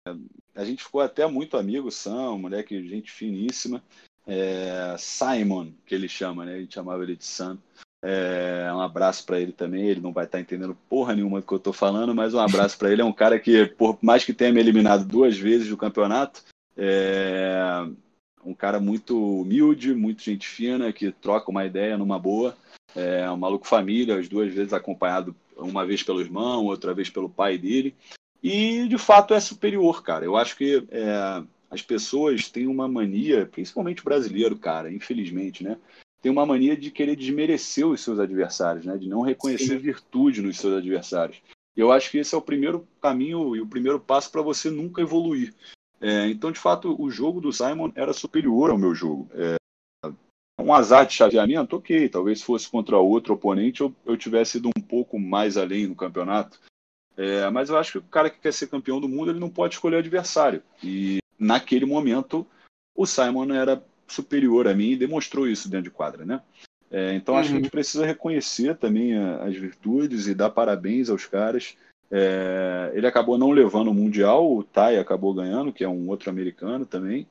a gente ficou até muito amigo, Sam, moleque, gente finíssima. É, Simon, que ele chama, né? A gente chamava ele de Sam. É, um abraço para ele também. Ele não vai estar tá entendendo porra nenhuma do que eu estou falando, mas um abraço para ele. É um cara que, por mais que tenha me eliminado duas vezes do campeonato, é um cara muito humilde, muito gente fina, que troca uma ideia numa boa. É um maluco família, as duas vezes acompanhado, uma vez pelo irmão, outra vez pelo pai dele e de fato é superior, cara. Eu acho que é, as pessoas têm uma mania, principalmente o brasileiro, cara, infelizmente, né? Tem uma mania de querer desmerecer os seus adversários, né? De não reconhecer Sim. virtude nos seus adversários. Eu acho que esse é o primeiro caminho e o primeiro passo para você nunca evoluir. É, então, de fato, o jogo do Simon era superior ao meu jogo. É, um azar de chaveamento, ok. Talvez fosse contra outro oponente eu, eu tivesse ido um pouco mais além no campeonato. É, mas eu acho que o cara que quer ser campeão do mundo ele não pode escolher adversário. E naquele momento o Simon era superior a mim e demonstrou isso dentro de quadra, né? É, então uhum. acho que a gente uhum. precisa reconhecer também a, as virtudes e dar parabéns aos caras É, ele acabou não levando o Mundial, o Tai acabou ganhando, que é um outro americano também.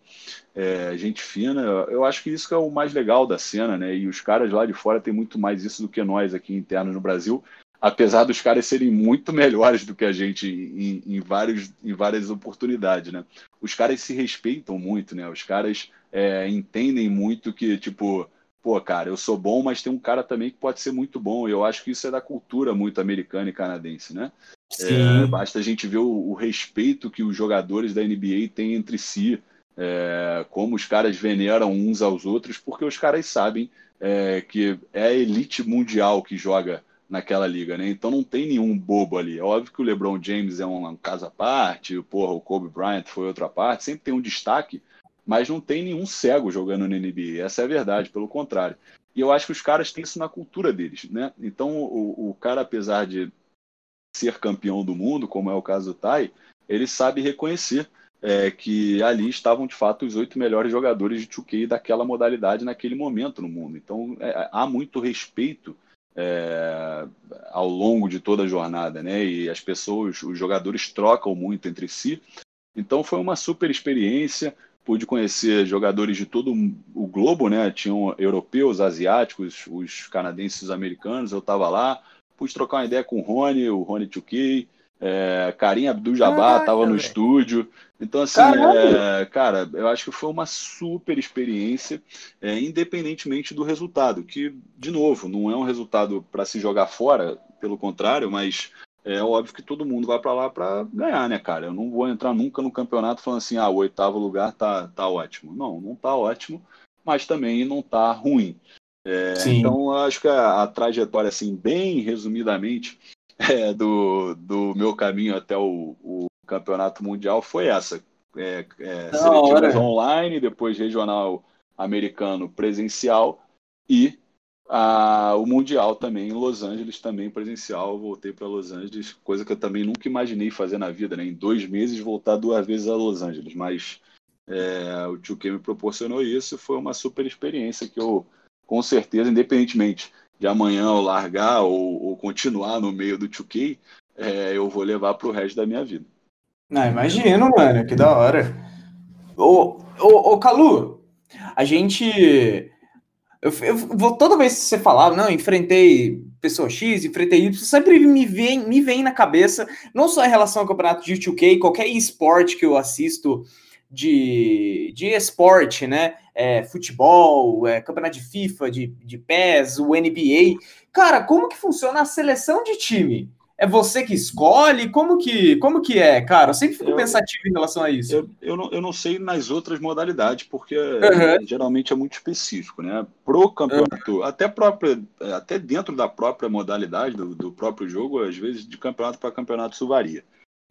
É, gente fina. Eu acho que isso que é o mais legal da cena, né? E os caras lá de fora têm muito mais isso do que nós aqui internos no Brasil, apesar dos caras serem muito melhores do que a gente em, em, vários, em várias oportunidades, né? Os caras se respeitam muito, né? Os caras é, entendem muito que, tipo, pô, cara, eu sou bom, mas tem um cara também que pode ser muito bom. E eu acho que isso é da cultura muito americana e canadense, né? É, basta a gente ver o, o, respeito que os jogadores da NBA têm entre si, é, como os caras veneram uns aos outros, porque os caras sabem é, que é a elite mundial que joga naquela liga, né? Então não tem nenhum bobo ali. É óbvio que o LeBron James é um, caso à parte, porra, o Kobe Bryant foi outra parte, sempre tem um destaque, mas não tem nenhum cego jogando na NBA. Essa é a verdade, pelo contrário. E eu acho que os caras têm isso na cultura deles, né? Então o, o cara, apesar de ser campeão do mundo, como é o caso do Tai, ele sabe reconhecer é, que ali estavam de fato os oito melhores jogadores de 2K daquela modalidade naquele momento no mundo. Então é, há muito respeito é, ao longo de toda a jornada, né? E as pessoas, os jogadores trocam muito entre si. Então foi uma super experiência. Pude conhecer jogadores de todo o globo, né? Tinham europeus, asiáticos, os canadenses, os americanos. Eu estava lá, pude trocar uma ideia com o Rony, o Rony 2K, é, Karim Abdul-Jabbar estava no estúdio. Então, assim, é, cara, eu acho que foi uma super experiência, é, independentemente do resultado, que, de novo, não é um resultado para se jogar fora, pelo contrário, mas é óbvio que todo mundo vai para lá para ganhar, né, cara? Eu não vou entrar nunca no campeonato falando assim, ah, o oitavo lugar tá, tá ótimo. Não, não tá ótimo, mas também não tá ruim. É, então, acho que a, a, trajetória, assim, bem resumidamente, é, do, do meu caminho até o, o campeonato mundial foi essa. É, é, seletivas online, depois regional americano presencial e a, o mundial também em Los Angeles, também presencial. Voltei para Los Angeles, coisa que eu também nunca imaginei fazer na vida, né? Em dois meses voltar duas vezes a Los Angeles, mas é, o Tio me proporcionou isso, foi uma super experiência que eu com certeza, independentemente de amanhã eu largar ou, ou continuar no meio do 2K, é, eu vou levar para o resto da minha vida. Não, imagino, mano, que da hora. Ô, ô, ô Calu, a gente. Eu, eu, vou toda vez que você falava, não, enfrentei pessoa X, enfrentei Y, sempre me vem, me vem na cabeça, não só em relação ao campeonato de 2K, qualquer esporte que eu assisto de, de esporte, né? É, futebol, é, campeonato de FIFA, de, de PES, o NBA. Cara, como que funciona a seleção de time? É você que escolhe? Como que, como que é, cara? Eu sempre fico eu, pensativo em relação a isso. Eu, eu, não, eu não sei nas outras modalidades, porque uhum. geralmente é muito específico, né? Pro campeonato, uhum. até, própria, até dentro da própria modalidade do, do próprio jogo, às vezes de campeonato para campeonato isso varia.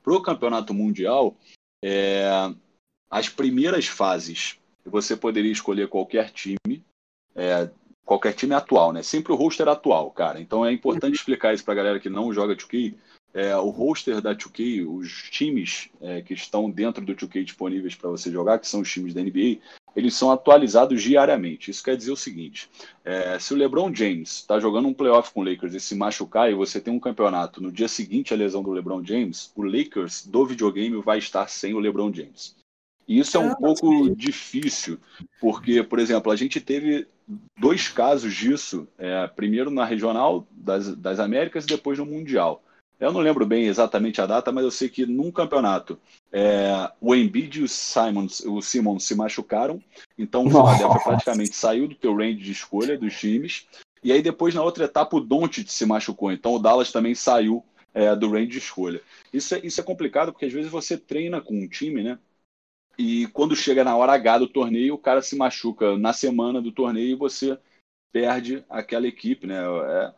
Pro campeonato mundial, é, as primeiras fases, você poderia escolher qualquer time, é, qualquer time atual, né? Sempre o roster atual, cara. Então é importante uhum. explicar isso para a galera que não joga 2K. É, o roster da 2K, os times é, que estão dentro do 2K disponíveis para você jogar, que são os times da NBA, eles são atualizados diariamente. Isso quer dizer o seguinte: é, se o LeBron James está jogando um playoff com o Lakers e se machucar e você tem um campeonato no dia seguinte à lesão do LeBron James, o Lakers do videogame vai estar sem o LeBron James. E isso é um pouco difícil, porque, por exemplo, a gente teve dois casos disso, é, primeiro na regional das, das Américas e depois no Mundial. Eu não lembro bem exatamente a data, mas eu sei que num campeonato é, o Embiid e o Simons, o Simmons se machucaram, então o Philadelphia praticamente saiu do teu range de escolha dos times. E aí depois na outra etapa o Doncic se machucou, então o Dallas também saiu é, do range de escolha. Isso é, isso é complicado porque às vezes você treina com um time, né? E quando chega na hora H do torneio, o cara se machuca na semana do torneio e você perde aquela equipe, né? É,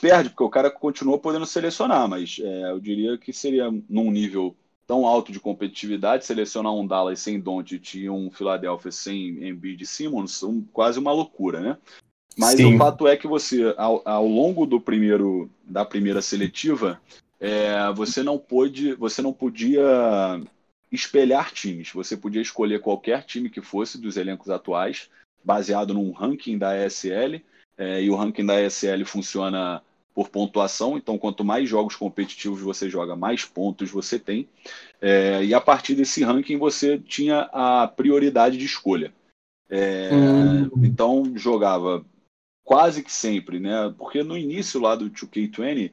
perde, porque o cara continua podendo selecionar, mas é, eu diria que seria num nível tão alto de competitividade, selecionar um Dallas sem Doncic e um Philadelphia sem Embiid e Simmons, um, quase uma loucura, né? Mas Sim. o fato é que você, ao, ao longo do primeiro, da primeira seletiva, é, você não pôde, você não podia espelhar times. Você podia escolher qualquer time que fosse dos elencos atuais, baseado num ranking da ESL, é, e o ranking da ESL funciona por pontuação. Então, quanto mais jogos competitivos você joga, mais pontos você tem. É, e a partir desse ranking você tinha a prioridade de escolha. É, hum. Então, jogava quase que sempre, né? Porque no início lá do 2K20,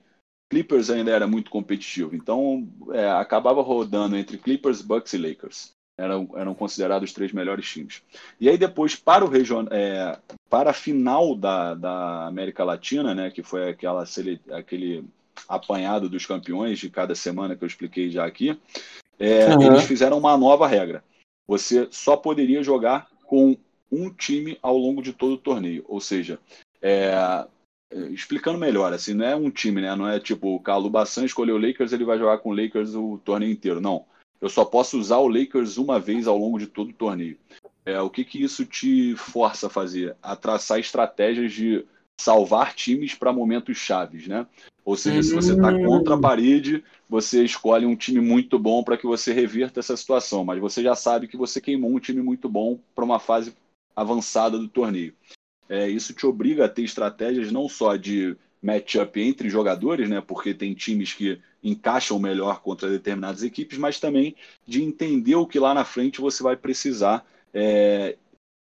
Clippers ainda era muito competitivo. Então, é, acabava rodando entre Clippers, Bucks e Lakers eram, eram considerados os três melhores times. E aí depois, para o region, é, para a final da, da América Latina, né, que foi aquela, aquele apanhado dos campeões de cada semana que eu expliquei já aqui, é, uhum. eles fizeram uma nova regra. Você só poderia jogar com um time ao longo de todo o torneio. Ou seja, é, explicando melhor, assim, não é um time, né? Não é tipo o Calu Bassan escolheu o Lakers, ele vai jogar com o Lakers o torneio inteiro. Não eu só posso usar o Lakers uma vez ao longo de todo o torneio. É, o que, que isso te força a fazer? A traçar estratégias de salvar times para momentos chaves, né? Ou seja, se você está contra a parede, você escolhe um time muito bom para que você reverta essa situação, mas você já sabe que você queimou um time muito bom para uma fase avançada do torneio. É, isso te obriga a ter estratégias não só de matchup entre jogadores, né? Porque tem times que encaixam melhor contra determinadas equipes, mas também de entender o que lá na frente você vai precisar é,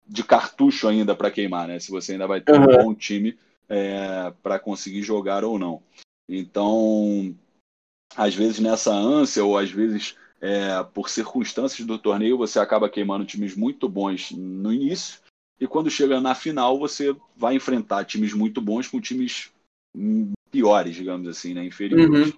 de cartucho ainda para queimar, né? Se você ainda vai ter uhum. um bom time é, para conseguir jogar ou não. Então, às vezes nessa ânsia ou às vezes é, por circunstâncias do torneio você acaba queimando times muito bons no início e quando chega na final você vai enfrentar times muito bons com times piores, digamos assim, né? Inferiores.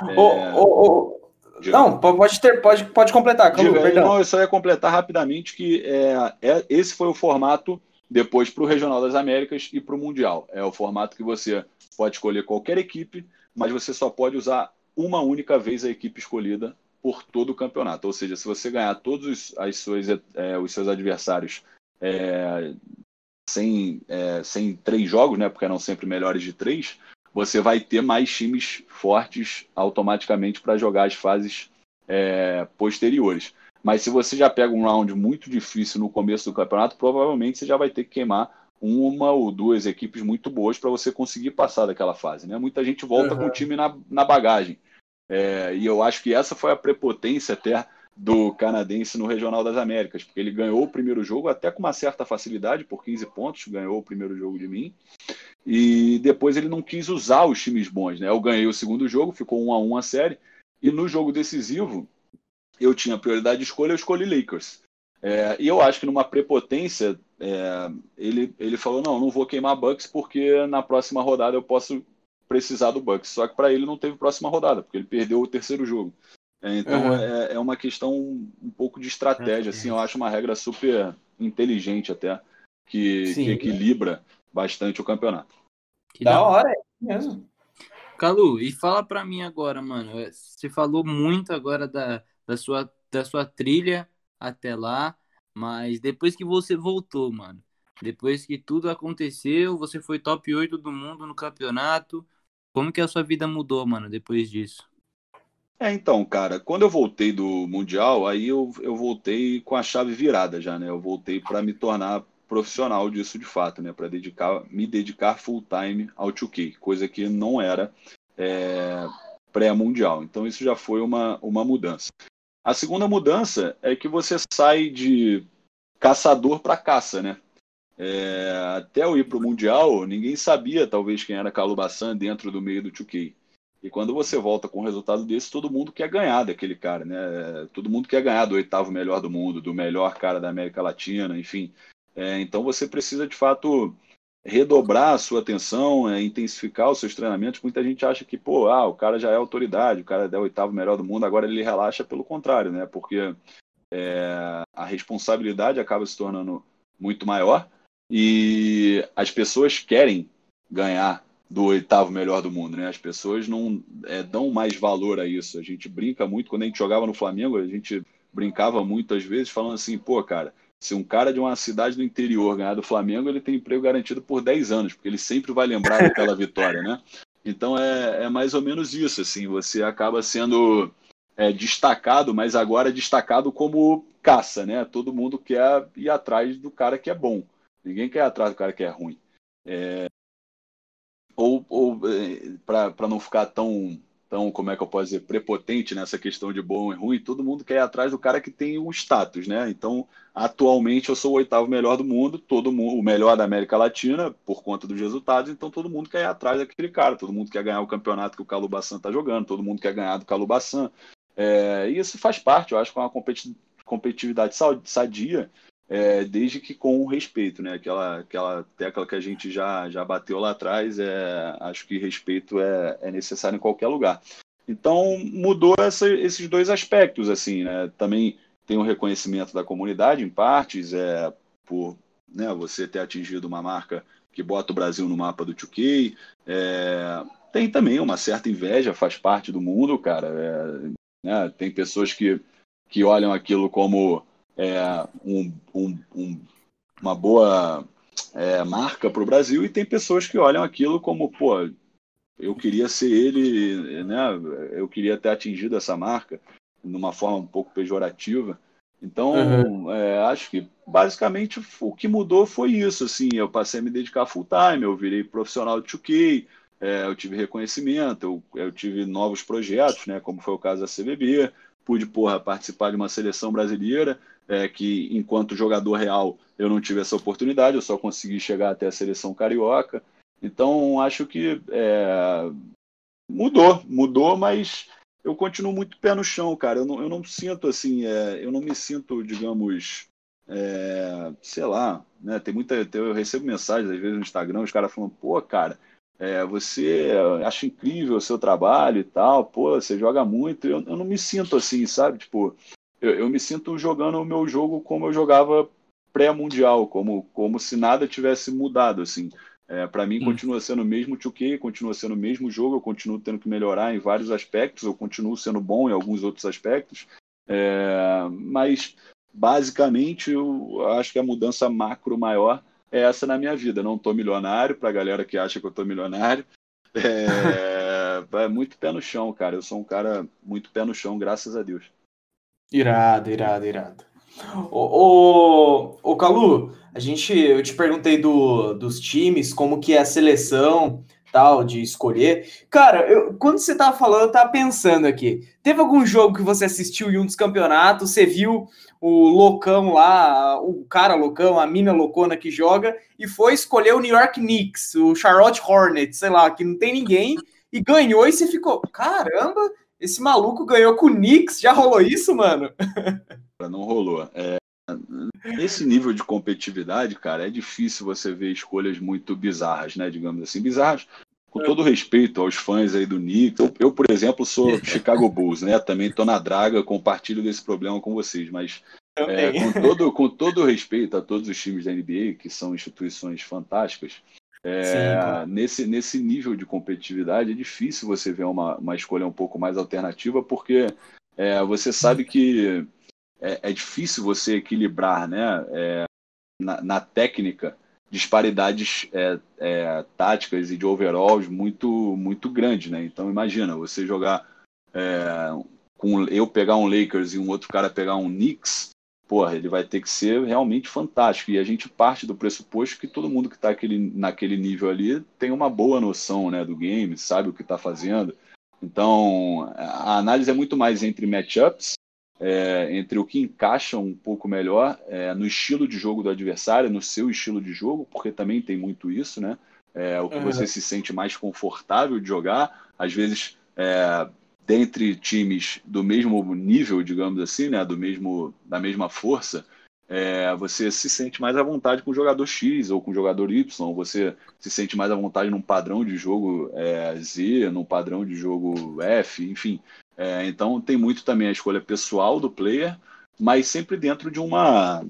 Uhum. É... Oh, oh, oh. Não, pode ter, pode, pode completar, Calu, Diga, perdão. Não, eu só ia completar rapidamente que é, é esse foi o formato depois para o Regional das Américas e para o Mundial. É o formato que você pode escolher qualquer equipe, mas você só pode usar uma única vez a equipe escolhida por todo o campeonato. Ou seja, se você ganhar todos os, as suas, é, os seus adversários é, sem, é, sem três jogos, né, porque eram sempre melhores de três, você vai ter mais times fortes automaticamente para jogar as fases é, posteriores. Mas se você já pega um round muito difícil no começo do campeonato, provavelmente você já vai ter que queimar uma ou duas equipes muito boas para você conseguir passar daquela fase. Né? Muita gente volta uhum. com o time na, na bagagem. É, e eu acho que essa foi a prepotência até do canadense no Regional das Américas, porque ele ganhou o primeiro jogo até com uma certa facilidade, por 15 pontos, ganhou o primeiro jogo de mim, e depois ele não quis usar os times bons. Né? Eu ganhei o segundo jogo, ficou 1 a 1 a série, e no jogo decisivo, eu tinha prioridade de escolha, eu escolhi Lakers. É, e eu acho que numa prepotência, é, ele, ele falou: não, não vou queimar Bucks porque na próxima rodada eu posso precisar do Bucks. Só que para ele não teve próxima rodada, porque ele perdeu o terceiro jogo. É, então uhum. é, é, uma questão um pouco de estratégia, assim, eu acho uma regra super inteligente até, que, que equilibra bastante o campeonato. Que da hora, é mesmo. Calu, e fala para mim agora, mano, é, você falou muito agora da, da, sua, da sua trilha até lá, mas depois que você voltou, mano, depois que tudo aconteceu, você foi top 8 do mundo no campeonato, como que a sua vida mudou, mano, depois disso? É, então, cara, quando eu voltei do Mundial, aí eu, eu voltei com a chave virada já, né? Eu voltei para me tornar profissional disso de fato, né? Para dedicar, me dedicar full time ao 2K, coisa que não era é, pré-mundial. Então isso já foi uma, uma mudança. A segunda mudança é que você sai de caçador para caça, né? É, até eu ir para o Mundial, ninguém sabia talvez quem era Calu Bassan dentro do meio do 2K. E quando você volta com um resultado desse, todo mundo quer ganhar daquele cara, né? Todo mundo quer ganhar do oitavo melhor do mundo, do melhor cara da América Latina, enfim. É, então você precisa de fato redobrar a sua atenção, é, intensificar os seus treinamentos. Muita gente acha que, pô, ah, o cara já é autoridade, o cara é o oitavo melhor do mundo, agora ele relaxa pelo contrário, né? Porque é, a responsabilidade acaba se tornando muito maior e as pessoas querem ganhar do oitavo melhor do mundo, né? As pessoas não é, dão mais valor a isso. A gente brinca muito quando a gente jogava no Flamengo, a gente brincava muitas vezes falando assim, pô, cara, se um cara de uma cidade do interior ganhar do Flamengo, ele tem emprego garantido por 10 anos, porque ele sempre vai lembrar daquela vitória, né? Então é, é mais ou menos isso, assim, você acaba sendo é, destacado, mas agora destacado como caça, né? Todo mundo quer ir atrás do cara que é bom. Ninguém quer ir atrás do cara que é ruim. É, ou, ou é, para não ficar tão tão, como é que eu posso dizer, prepotente nessa questão de bom e ruim, todo mundo quer ir atrás do cara que tem um status, né? Então, atualmente eu sou o oitavo melhor do mundo, todo mundo, o melhor da América Latina, por conta dos resultados, então todo mundo quer ir atrás daquele cara, todo mundo quer ganhar o campeonato que o Calubaçan está jogando, todo mundo quer ganhar do Calubaçan. É, e isso faz parte, eu acho que é uma competitividade sadia, é, desde que com respeito, né? Aquela, aquela tecla que a gente já, já bateu lá atrás, é, acho que respeito é, é necessário em qualquer lugar. Então mudou essa, esses dois aspectos, assim, né? Também tem o reconhecimento da comunidade, em partes, é, por né, você ter atingido uma marca que bota o Brasil no mapa do 2K. É, tem também uma certa inveja, faz parte do mundo, cara. É, né, tem pessoas que, que olham aquilo como é, um, um, um, uma boa é, marca para o Brasil e tem pessoas que olham aquilo como, pô, eu queria ser ele, né? Eu queria ter atingido essa marca de uma forma um pouco pejorativa. Então, uhum. é, acho que basicamente o que mudou foi isso. Assim, eu passei a me dedicar full time, eu virei profissional de 2K, é, eu tive reconhecimento, eu, eu, tive novos projetos, né? Como foi o caso da CBB, pude porra, participar de uma seleção brasileira, é, que enquanto jogador real eu não tive essa oportunidade, eu só consegui chegar até a seleção carioca. Então acho que é, mudou, mudou, mas eu continuo muito pé no chão, cara. Eu não, eu não sinto assim, é, eu não me sinto, digamos, é, sei lá, né? Tem muita, eu recebo mensagens às vezes no Instagram, os caras falando, pô, cara, é, você acha incrível o seu trabalho e tal, pô, você joga muito. Eu, eu não me sinto assim, sabe? Tipo, eu, eu me sinto jogando o meu jogo como eu jogava pré-mundial, como, como se nada tivesse mudado, assim. É, para mim, hum. continua sendo o mesmo 2K, continua sendo o mesmo jogo, eu continuo tendo que melhorar em vários aspectos, eu continuo sendo bom em alguns outros aspectos, é, mas basicamente eu acho que a mudança macro maior é essa na minha vida. Não estou milionário, para a galera que acha que eu estou milionário. É, é muito pé no chão, cara. Eu sou um cara muito pé no chão, graças a Deus. Irado, irado, irado. Ô, ô, ô Calu, a gente, eu te perguntei do, dos times, como que é a seleção, tal, de escolher. Cara, eu, quando você tava falando, eu tava pensando aqui. Teve algum jogo que você assistiu em um dos campeonatos, você viu o loucão lá, o cara loucão, a mina loucona que joga, e foi escolher o New York Knicks, o Charlotte Hornets, sei lá, que não tem ninguém, e ganhou, e você ficou, caramba, esse maluco ganhou com o Knicks, já rolou isso, mano? Não rolou. É, nesse nível de competitividade, cara, é difícil você ver escolhas muito bizarras, né? Digamos assim, bizarras. Com todo respeito aos fãs aí do Knicks, eu, eu por exemplo, sou Chicago Bulls, né? Também tô na draga, compartilho desse problema com vocês, mas é, com, todo, com todo respeito a todos os times da NBA, que são instituições fantásticas, é, Sim, nesse, nesse nível de competitividade é difícil você ver uma, uma escolha um pouco mais alternativa, porque é, você sabe que é, é, difícil você equilibrar né, é, na, na, técnica disparidades é, é, táticas e de overalls muito, muito grandes. Né? Então imagina, você jogar com eu pegar um Lakers e um outro cara pegar um Knicks, porra, ele vai ter que ser realmente fantástico. E a gente parte do pressuposto que todo mundo que está naquele nível ali tem uma boa noção né, do game, sabe o que está fazendo. Então, a análise é muito mais entre matchups, é, entre o que encaixa um pouco melhor é, no estilo de jogo do adversário, no seu estilo de jogo, porque também tem muito isso, né? É, o que uhum. você se sente mais confortável de jogar. Às vezes, é, dentre times do mesmo nível, digamos assim, né, do mesmo, da mesma força, é, você se sente mais à vontade com o jogador X ou com o jogador Y, você se sente mais à vontade num padrão de jogo é, Z, num padrão de jogo F, enfim. É, então tem muito também a escolha pessoal do player, mas sempre dentro de uma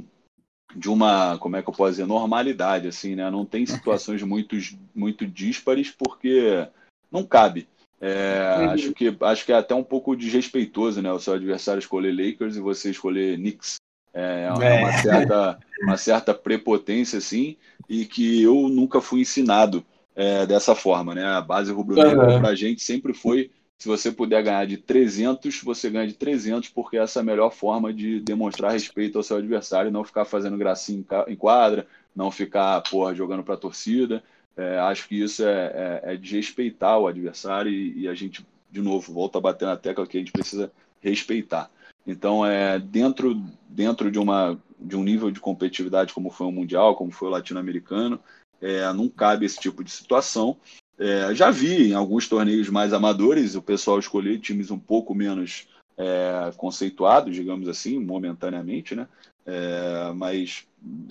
de uma, como é que eu posso dizer, normalidade, assim, né? Não tem situações muito, muito díspares porque não cabe. É, uhum. acho, que, acho que é até um pouco desrespeitoso, né? O seu adversário escolher Lakers e você escolher Knicks. É, é. Uma, é. certa, uma certa prepotência, assim, e que eu nunca fui ensinado é, dessa forma, né? A base rubro-negra uhum. pra gente sempre foi se você puder ganhar de 300, você ganha de 300, porque essa é a melhor forma de demonstrar respeito ao seu adversário, não ficar fazendo gracinha em quadra, não ficar, porra, jogando pra torcida. É, acho que isso é, é, é o adversário e, e, a gente, de novo, volta a bater na tecla que a gente precisa respeitar. Então, é, dentro, dentro de, uma, de um nível de competitividade como foi o Mundial, como foi o Latino-Americano, é, não cabe esse tipo de situação. É, já vi em alguns torneios mais amadores o pessoal escolher times um pouco menos é, conceituados, digamos assim, momentaneamente, né? É, mas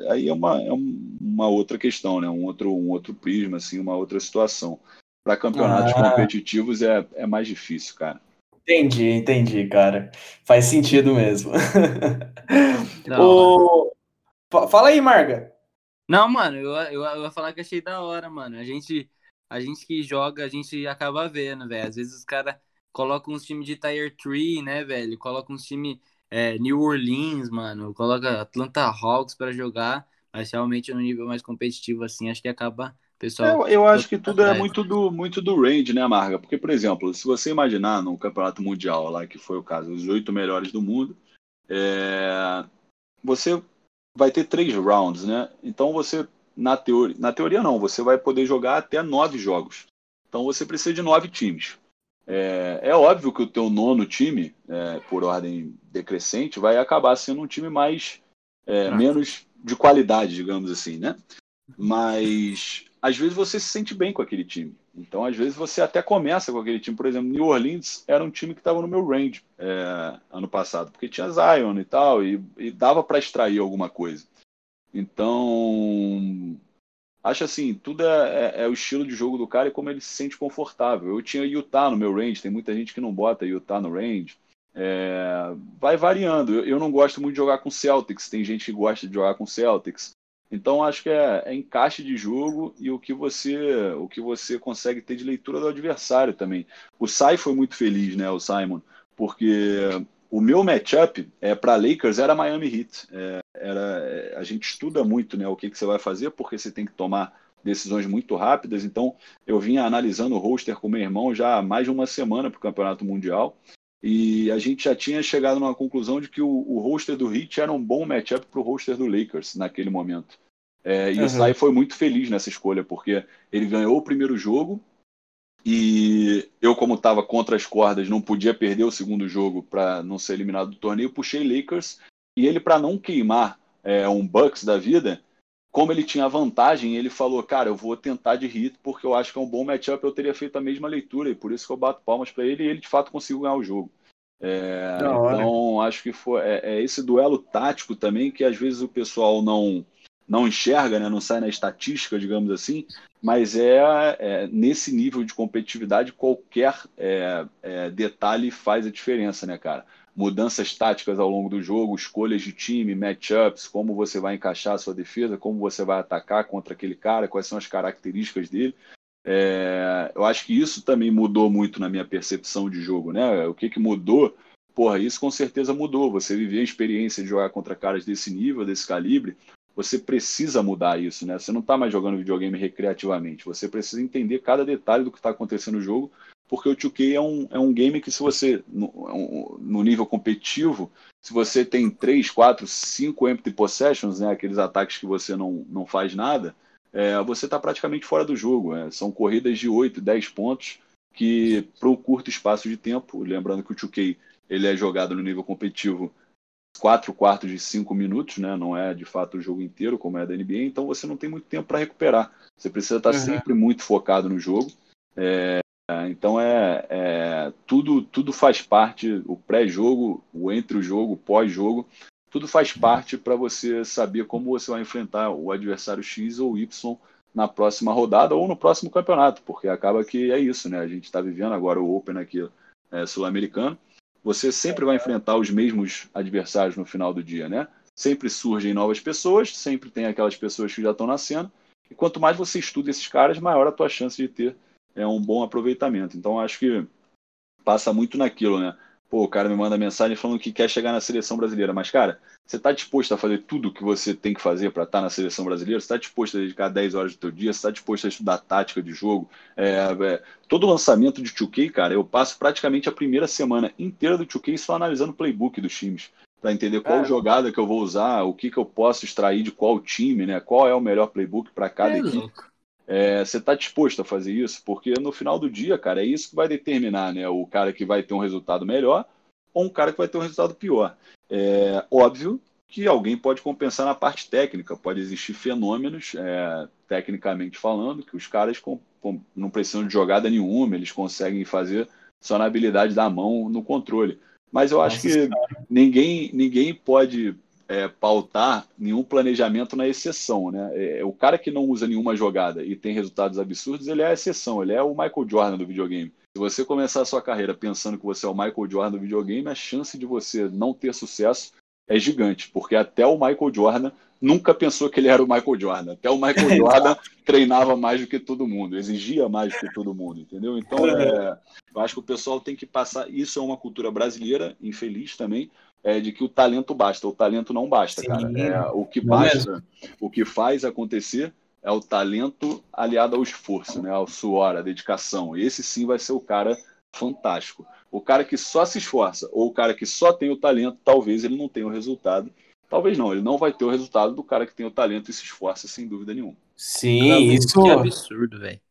aí é uma, é uma outra questão, né? Um outro, um outro prisma, assim, uma outra situação. Para campeonatos ah. competitivos é, é mais difícil, cara. Entendi, entendi, cara. Faz sentido mesmo. o... Fala aí, Marga. Não, mano, eu, eu, eu ia falar que achei da hora, mano. A gente, a gente que joga, a gente acaba vendo, velho. Às vezes os caras colocam uns times de Tier 3, né, velho? Colocam uns times é, New Orleans, mano. Coloca Atlanta Hawks para jogar. Mas realmente no nível mais competitivo, assim, acho que acaba pessoal. Eu, eu acho que tudo é muito do, muito do range, né, Marga? Porque, por exemplo, se você imaginar no campeonato mundial, lá que foi o caso, os oito melhores do mundo, é... você vai ter três rounds, né? Então você na teoria, na teoria não, você vai poder jogar até nove jogos. Então você precisa de nove times. É, é óbvio que o teu nono time, é, por ordem decrescente, vai acabar sendo um time mais é, menos de qualidade, digamos assim, né? Mas às vezes você se sente bem com aquele time. Então, às vezes, você até começa com aquele time. Por exemplo, New Orleans era um time que estava no meu range é, ano passado, porque tinha Zion e tal, e, e dava para extrair alguma coisa. Então, acho assim, tudo é, é, é, o estilo de jogo do cara e como ele se sente confortável. Eu tinha Utah no meu range, tem muita gente que não bota Utah no range. É, vai variando. Eu, eu, não gosto muito de jogar com Celtics, tem gente que gosta de jogar com Celtics. Então acho que é, é, encaixe de jogo e o que você o que você consegue ter de leitura do adversário também. O Sai foi muito feliz, né, o Simon, porque o meu matchup é para Lakers era Miami Heat. É, era a gente estuda muito, né, o que, que você vai fazer porque você tem que tomar decisões muito rápidas. Então eu vinha analisando o roster com meu irmão já há mais de uma semana para o Campeonato Mundial. E a gente já tinha chegado numa conclusão de que o, o roster do Heat era um bom matchup para o roster do Lakers naquele momento. É, e uhum. o Sai foi muito feliz nessa escolha, porque ele ganhou o primeiro jogo e eu, como estava contra as cordas, não podia perder o segundo jogo para não ser eliminado do torneio, puxei Lakers e ele, para não queimar é, um Bucks da vida, como ele tinha vantagem, ele falou: Cara, eu vou tentar de hit porque eu acho que é um bom matchup. Eu teria feito a mesma leitura e por isso que eu bato palmas para ele e ele de fato conseguiu ganhar o jogo. É, então, acho que foi é, é, esse duelo tático também que às vezes o pessoal não não enxerga, né, não sai na estatística, digamos assim, mas é, é nesse nível de competitividade qualquer é, é, detalhe faz a diferença, né, cara? Mudanças táticas ao longo do jogo, escolhas de time, matchups, como você vai encaixar a sua defesa, como você vai atacar contra aquele cara, quais são as características dele. É, eu acho que isso também mudou muito na minha percepção de jogo, né? O que, que mudou? Porra, isso com certeza mudou. Você viver a experiência de jogar contra caras desse nível, desse calibre, você precisa mudar isso, né? Você não está mais jogando videogame recreativamente. Você precisa entender cada detalhe do que está acontecendo no jogo, porque o 2K é um, é um game que se você, no, no nível competitivo, se você tem 3, 4, 5 empty possessions, né, aqueles ataques que você não, não faz nada, é, você está praticamente fora do jogo. É. São corridas de 8, 10 pontos que, para um curto espaço de tempo, lembrando que o 2K ele é jogado no nível competitivo quatro quartos de cinco minutos, né? Não é de fato o jogo inteiro, como é da NBA, então você não tem muito tempo para recuperar. Você precisa estar uhum. sempre muito focado no jogo. É, então é, é, tudo tudo faz parte, o pré-jogo, o entre o jogo, o pós-jogo, tudo faz parte para você saber como você vai enfrentar o adversário X ou Y na próxima rodada ou no próximo campeonato, porque acaba que é isso, né? A gente está vivendo agora o Open aqui é, sul-americano você sempre vai enfrentar os mesmos adversários no final do dia, né? Sempre surgem novas pessoas, sempre tem aquelas pessoas que já estão nascendo. E quanto mais você estuda esses caras, maior a tua chance de ter é, um bom aproveitamento. Então, acho que passa muito naquilo, né? Pô, o cara me manda mensagem falando que quer chegar na seleção brasileira. Mas, cara, você está disposto a fazer tudo o que você tem que fazer para estar tá na seleção brasileira? Você está disposto a dedicar 10 horas do teu dia? Você está disposto a estudar tática de jogo? É, é, todo lançamento de 2K, cara, eu passo praticamente a primeira semana inteira do 2K só analisando o playbook dos times. Para entender qual é. jogada que eu vou usar, o que, que eu posso extrair de qual time, né? Qual é o melhor playbook para cada é equipe. É, você está disposto a fazer isso? Porque no final do dia, cara, é isso que vai determinar né, o cara que vai ter um resultado melhor ou um cara que vai ter um resultado pior. É óbvio que alguém pode compensar na parte técnica, pode existir fenômenos, é, tecnicamente falando, que os caras com, com, não precisam de jogada nenhuma, eles conseguem fazer só na habilidade da mão no controle. Mas eu acho Nossa, que ninguém, ninguém pode é, pautar nenhum planejamento na exceção. Né? É, o cara que não usa nenhuma jogada e tem resultados absurdos, ele é a exceção, ele é o Michael Jordan do videogame. Se você começar a sua carreira pensando que você é o Michael Jordan do videogame, a chance de você não ter sucesso é gigante, porque até o Michael Jordan nunca pensou que ele era o Michael Jordan. Até o Michael Jordan treinava mais do que todo mundo, exigia mais do que todo mundo, entendeu? Então, é, eu acho que o pessoal tem que passar. Isso é uma cultura brasileira, infeliz também, é, de que o talento basta. O talento não basta, Sim, cara. É, o que basta, o que faz acontecer é o talento aliado ao esforço, né? ao suor, à dedicação. Esse sim vai ser o cara fantástico. O cara que só se esforça ou o cara que só tem o talento, talvez ele não tenha o resultado. Talvez não, ele não vai ter o resultado do cara que tem o talento e se esforça, sem dúvida nenhuma. Sim, Caramba, isso. Que absurdo, velho.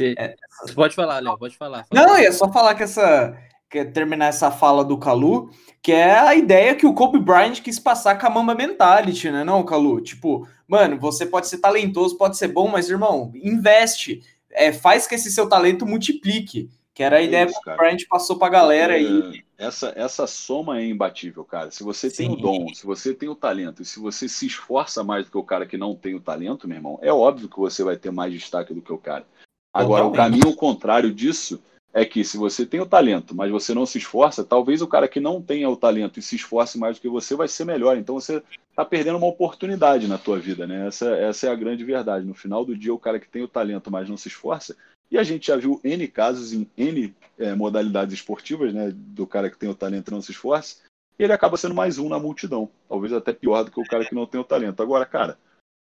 É... Pode falar, Léo, pode falar. Fala. Não, é só falar que essa. Que terminar essa fala do Calu, que é a ideia que o Kobe Bryant quis passar com a Mamba Mentality, né, não, Calu? Tipo, mano, você pode ser talentoso, pode ser bom, mas, irmão, investe. É, faz que esse seu talento multiplique. Que era a é ideia isso, que o Bryant passou pra galera aí. É, essa, essa soma é imbatível, cara. Se você Sim. tem o dom, se você tem o talento, e se você se esforça mais do que o cara que não tem o talento, meu irmão, é óbvio que você vai ter mais destaque do que o cara. Agora, Totalmente. o caminho contrário disso é que se você tem o talento, mas você não se esforça, talvez o cara que não tenha o talento e se esforce mais do que você vai ser melhor. Então você está perdendo uma oportunidade na tua vida, né? Essa, essa é a grande verdade. No final do dia, o cara que tem o talento, mas não se esforça, e a gente já viu N casos em N é, modalidades esportivas, né? Do cara que tem o talento e não se esforça. E ele acaba sendo mais um na multidão. Talvez até pior do que o cara que não tem o talento. Agora, cara,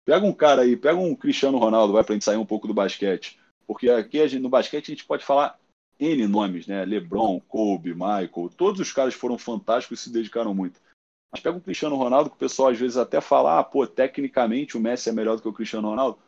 pega um cara aí, pega um Cristiano Ronaldo, vai pra gente sair um pouco do basquete. Porque aqui gente, no basquete a gente pode falar N nomes, né? LeBron, Kobe, Michael. Todos os caras foram fantásticos e se dedicaram muito. Mas pega um Cristiano Ronaldo, que o pessoal às vezes até fala, ah, pô, tecnicamente o Messi é melhor do que o Cristiano Ronaldo.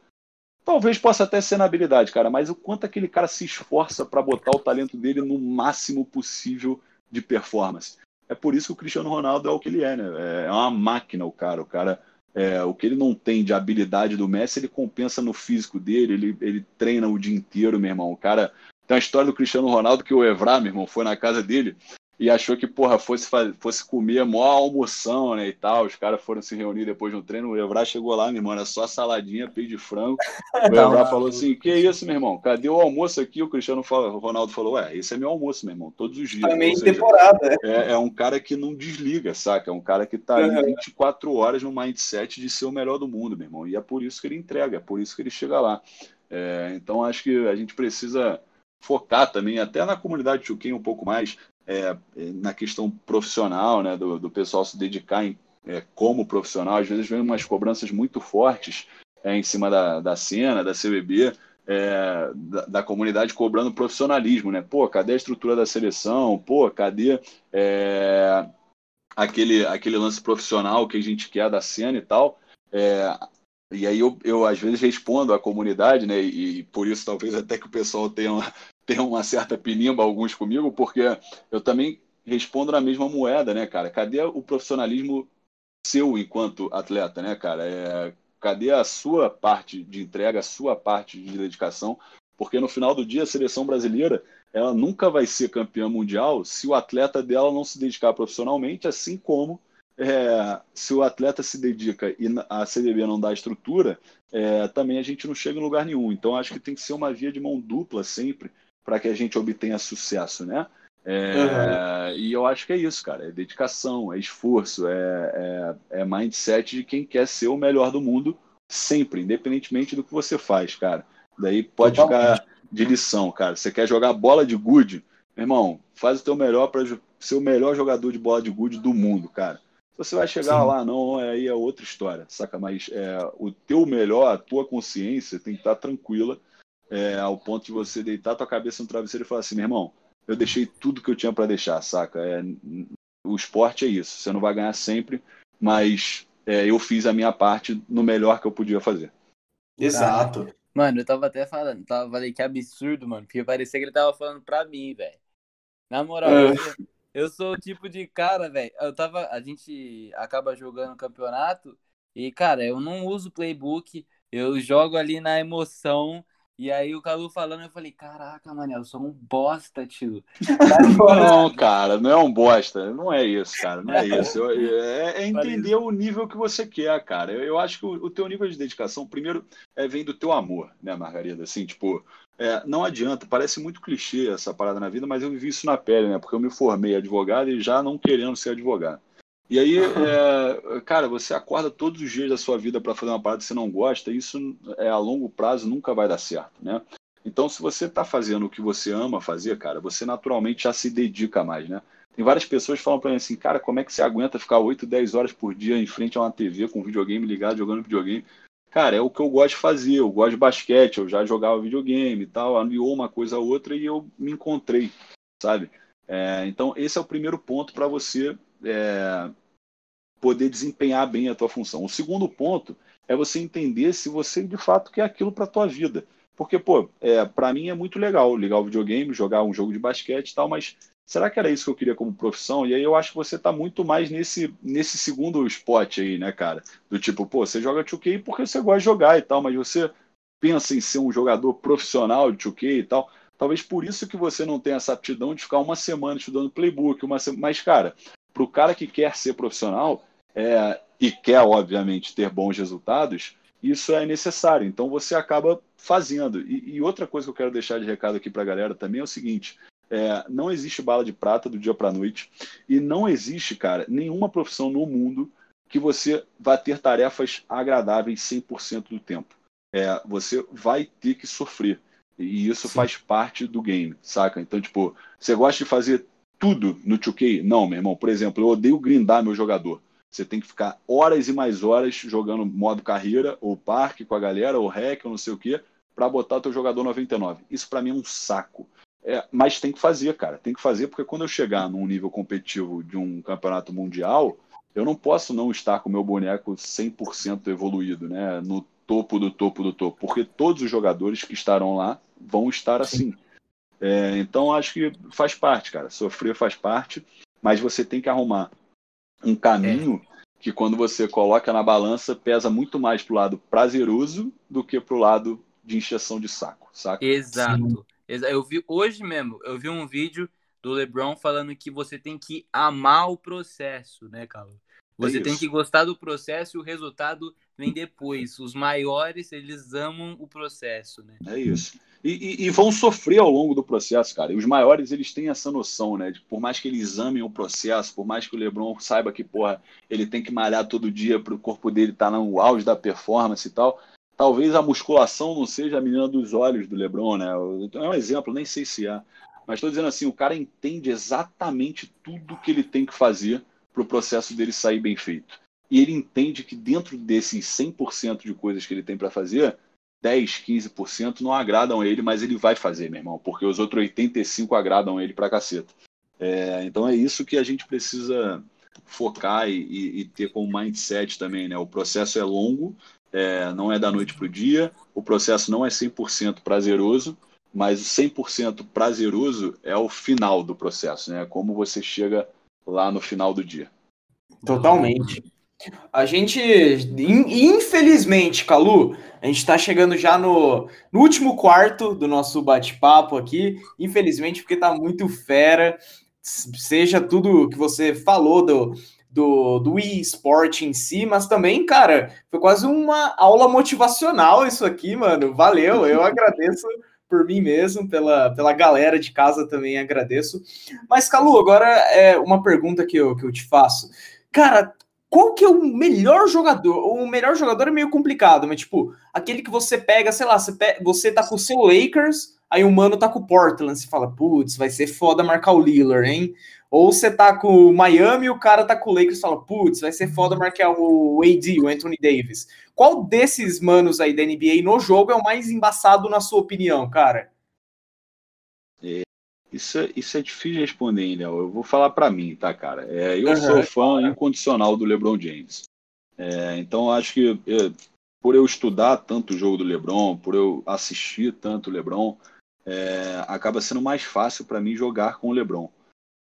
Talvez possa até ser na habilidade, cara, mas o quanto aquele cara se esforça para botar o talento dele no máximo possível de performance. É por isso que o Cristiano Ronaldo é o que ele é, né? É uma máquina o cara. O cara, é, o que ele não tem de habilidade do Messi, ele compensa no físico dele, ele, ele treina o dia inteiro, meu irmão. O cara. Tem a história do Cristiano Ronaldo que o Evra, meu irmão, foi na casa dele e achou que, porra, fosse, fosse comer mó almoção, né, e tal. Os caras foram se reunir depois no treino. O Evra chegou lá, meu irmão, era só saladinha, peito de frango. O Evra falou assim: Que isso, meu irmão? Cadê o almoço aqui? O Cristiano falou, o Ronaldo falou: Ué, esse é meu almoço, meu irmão, todos os dias. Também seja, temporada. É, é, um cara que não desliga, saca? É um cara que tá aí 24 horas no mindset de ser o melhor do mundo, meu irmão. E é por isso que ele entrega, é por isso que ele chega lá. É, então acho que a gente precisa focar também, até na comunidade Chuquinho um pouco mais, é, na questão profissional, né, do, do pessoal se dedicar em, é, como profissional. Às vezes vem umas cobranças muito fortes é, em cima da, da cena, da CBB, é, da, da, comunidade cobrando profissionalismo, né? Pô, cadê a estrutura da seleção? Pô, cadê é, aquele, aquele lance profissional que a gente quer da cena e tal? É, e aí eu, eu às vezes respondo à comunidade, né? E, e, por isso talvez até que o pessoal tenha tem uma certa pinimba, alguns comigo, porque eu também respondo na mesma moeda, né, cara? Cadê o profissionalismo seu enquanto atleta, né, cara? É, cadê a sua parte de entrega, a sua parte de dedicação? Porque no final do dia, a seleção brasileira ela nunca vai ser campeã mundial se o atleta dela não se dedicar profissionalmente, assim como é, se o atleta se dedica e a CDB não dá estrutura, é, também a gente não chega em lugar nenhum. Então acho que tem que ser uma via de mão dupla sempre para que a gente obtenha sucesso, né? É, uhum. E eu acho que é isso, cara. É dedicação, é esforço, é, é, é, mindset de quem quer ser o melhor do mundo sempre, independentemente do que você faz, cara. Daí pode Totalmente. ficar de lição, cara. Você quer jogar bola de gude, irmão, faz o teu melhor para ser o melhor jogador de bola de gude do mundo, cara. Você vai chegar Sim. lá, não, aí é outra história, saca? Mas é, o teu melhor, a tua consciência tem que estar tranquila é, ao ponto de você deitar tua cabeça no travesseiro e falar assim, meu irmão, eu deixei tudo que eu tinha para deixar, saca? É, o esporte é isso, você não vai ganhar sempre, mas é, eu fiz a minha parte no melhor que eu podia fazer. Exato. Mano, eu tava até falando, tava, falei que absurdo, mano, porque parecia que ele tava falando pra mim, velho. Na moral, É. eu, eu sou o tipo de cara, velho. Eu tava. A gente acaba jogando campeonato e, cara, eu não uso playbook, eu jogo ali na emoção. E aí o Calu falando, eu falei, caraca, mano, eu sou um bosta, tio. Não, cara, não é um bosta. Não é isso, cara. Não é isso. Eu- É, é entender o nível que você quer, cara. Eu, eu acho que o, o teu nível de dedicação, primeiro, é, vem do teu amor, né, Margarida? Assim, tipo, é, não adianta, parece muito clichê essa parada na vida, mas eu vivi isso na pele, né? Porque eu me formei advogado e já não querendo ser advogado. E aí, é, cara, você acorda todos os dias da sua vida para fazer uma parada que você não gosta, e isso é, a longo prazo nunca vai dar certo, né? Então, se você está fazendo o que você ama fazer, cara, você naturalmente já se dedica mais, né? Tem várias pessoas que falam para mim assim, cara, como é que você aguenta ficar 8, 10 horas por dia em frente a uma TV com videogame ligado, jogando videogame? Cara, é o que eu gosto de fazer. Eu gosto de basquete, eu já jogava videogame e tal, aliou uma coisa a outra e eu me encontrei, sabe? É, então, esse é o primeiro ponto para você é, poder desempenhar bem a tua função. O segundo ponto é você entender se você de fato quer aquilo para tua vida. Porque, pô, é, para mim é muito legal ligar o videogame, jogar um jogo de basquete e tal, mas será que era isso que eu queria como profissão? E aí eu acho que você tá muito mais nesse, nesse segundo spot aí, né, cara? Do tipo, pô, você joga 2K porque você gosta de jogar e tal, mas você pensa em ser um jogador profissional de 2K e tal. Talvez por isso que você não tenha essa aptidão de ficar uma semana estudando playbook, uma se... mas, cara, pro cara que quer ser profissional é, e quer, obviamente, ter bons resultados, isso é necessário. Então você acaba fazendo. E, e outra coisa que eu quero deixar de recado aqui para a galera também é o seguinte: é, não existe bala de prata do dia para a noite e não existe, cara, nenhuma profissão no mundo que você vá ter tarefas agradáveis 100% do tempo. É, você vai ter que sofrer. E isso Sim. faz parte do game, saca? Então, tipo, você gosta de fazer tudo no 2K? Não, meu irmão. Por exemplo, eu odeio grindar meu jogador. Você tem que ficar horas e mais horas jogando modo carreira, ou parque com a galera, ou hack, ou não sei o quê, para botar o teu jogador 99. Isso para mim é um saco. É, mas tem que fazer, cara. Tem que fazer, porque quando eu chegar num nível competitivo de um campeonato mundial, eu não posso não estar com o meu boneco 100% evoluído, né? No topo do topo do topo. Porque todos os jogadores que estarão lá vão estar assim. É, então, acho que faz parte, cara. Sofrer faz parte, mas você tem que arrumar um caminho é. que quando você coloca na balança pesa muito mais pro lado prazeroso do que pro lado de encheção de saco, saca? Exato. Sim. Eu vi hoje mesmo, eu vi um vídeo do LeBron falando que você tem que amar o processo, né, Carlos? Você é tem que gostar do processo e o resultado vem depois. Os maiores, eles amam o processo, né? É isso. E, e, e, vão sofrer ao longo do processo, cara. E os maiores, eles têm essa noção, né? De, por mais que eles amem o processo, por mais que o LeBron saiba que, porra, ele tem que malhar todo dia para o corpo dele estar tá no auge da performance e tal, talvez a musculação não seja a menina dos olhos do LeBron, né? É um exemplo, nem sei se é. Mas estou dizendo assim, o cara entende exatamente tudo que ele tem que fazer para o processo dele sair bem feito. E ele entende que dentro desses 100% de coisas que ele tem para fazer, 10, 15% não agradam ele, mas ele vai fazer, meu irmão, porque os outros 85% agradam ele pra caceta. É, então é isso que a gente precisa focar e, e, ter como mindset também, né? O processo é longo, é, não é da noite pro dia, o processo não é 100% prazeroso, mas o 100% prazeroso é o final do processo, né? Como você chega lá no final do dia. Totalmente. A gente, infelizmente, Calu, a gente está chegando já no, no, último quarto do nosso bate-papo aqui. Infelizmente, porque tá muito fera. Seja tudo que você falou do, do, do eSport em si, mas também, cara, foi quase uma aula motivacional isso aqui, mano. Valeu, eu agradeço por mim mesmo, pela, pela galera de casa também agradeço. Mas, Calu, agora é uma pergunta que eu, que eu te faço. Cara, qual que é o melhor jogador? O melhor jogador é meio complicado, mas tipo, aquele que você pega, sei lá, você, pega, você tá com o seu Lakers, aí o mano tá com o Portland, você fala, putz, vai ser foda marcar o Lillard, hein? Ou você tá com o Miami e o cara tá com o Lakers, fala, putz, vai ser foda marcar o AD, o Anthony Davis. Qual desses manos aí da NBA no jogo é o mais embaçado na sua opinião, cara? É, isso, é, isso é difícil de responder, hein, Léo? Eu vou falar para mim, tá, cara? É, eu uhum. sou fã incondicional do LeBron James. É, então, acho que eu, por eu estudar tanto o jogo do LeBron, por eu assistir tanto o LeBron, é, acaba sendo mais fácil para mim jogar com o LeBron.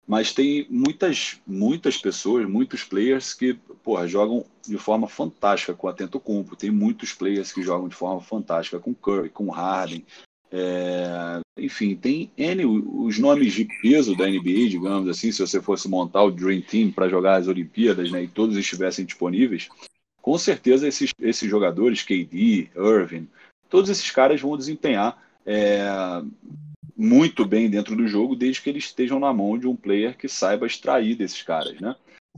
Mas tem muitas, muitas pessoas, muitos players que porra, jogam de forma fantástica com a Tentocumpo. Tem muitos players que jogam de forma fantástica com Curry, com Harden. É, enfim, tem N os nomes de peso da NBA, digamos assim, se você fosse montar o Dream Team para jogar as Olimpíadas né, e todos estivessem disponíveis, com certeza esses, esses jogadores, KD, Irving, todos esses caras vão desempenhar é, muito bem dentro do jogo, desde que eles estejam na mão de um player que saiba extrair desses caras, né?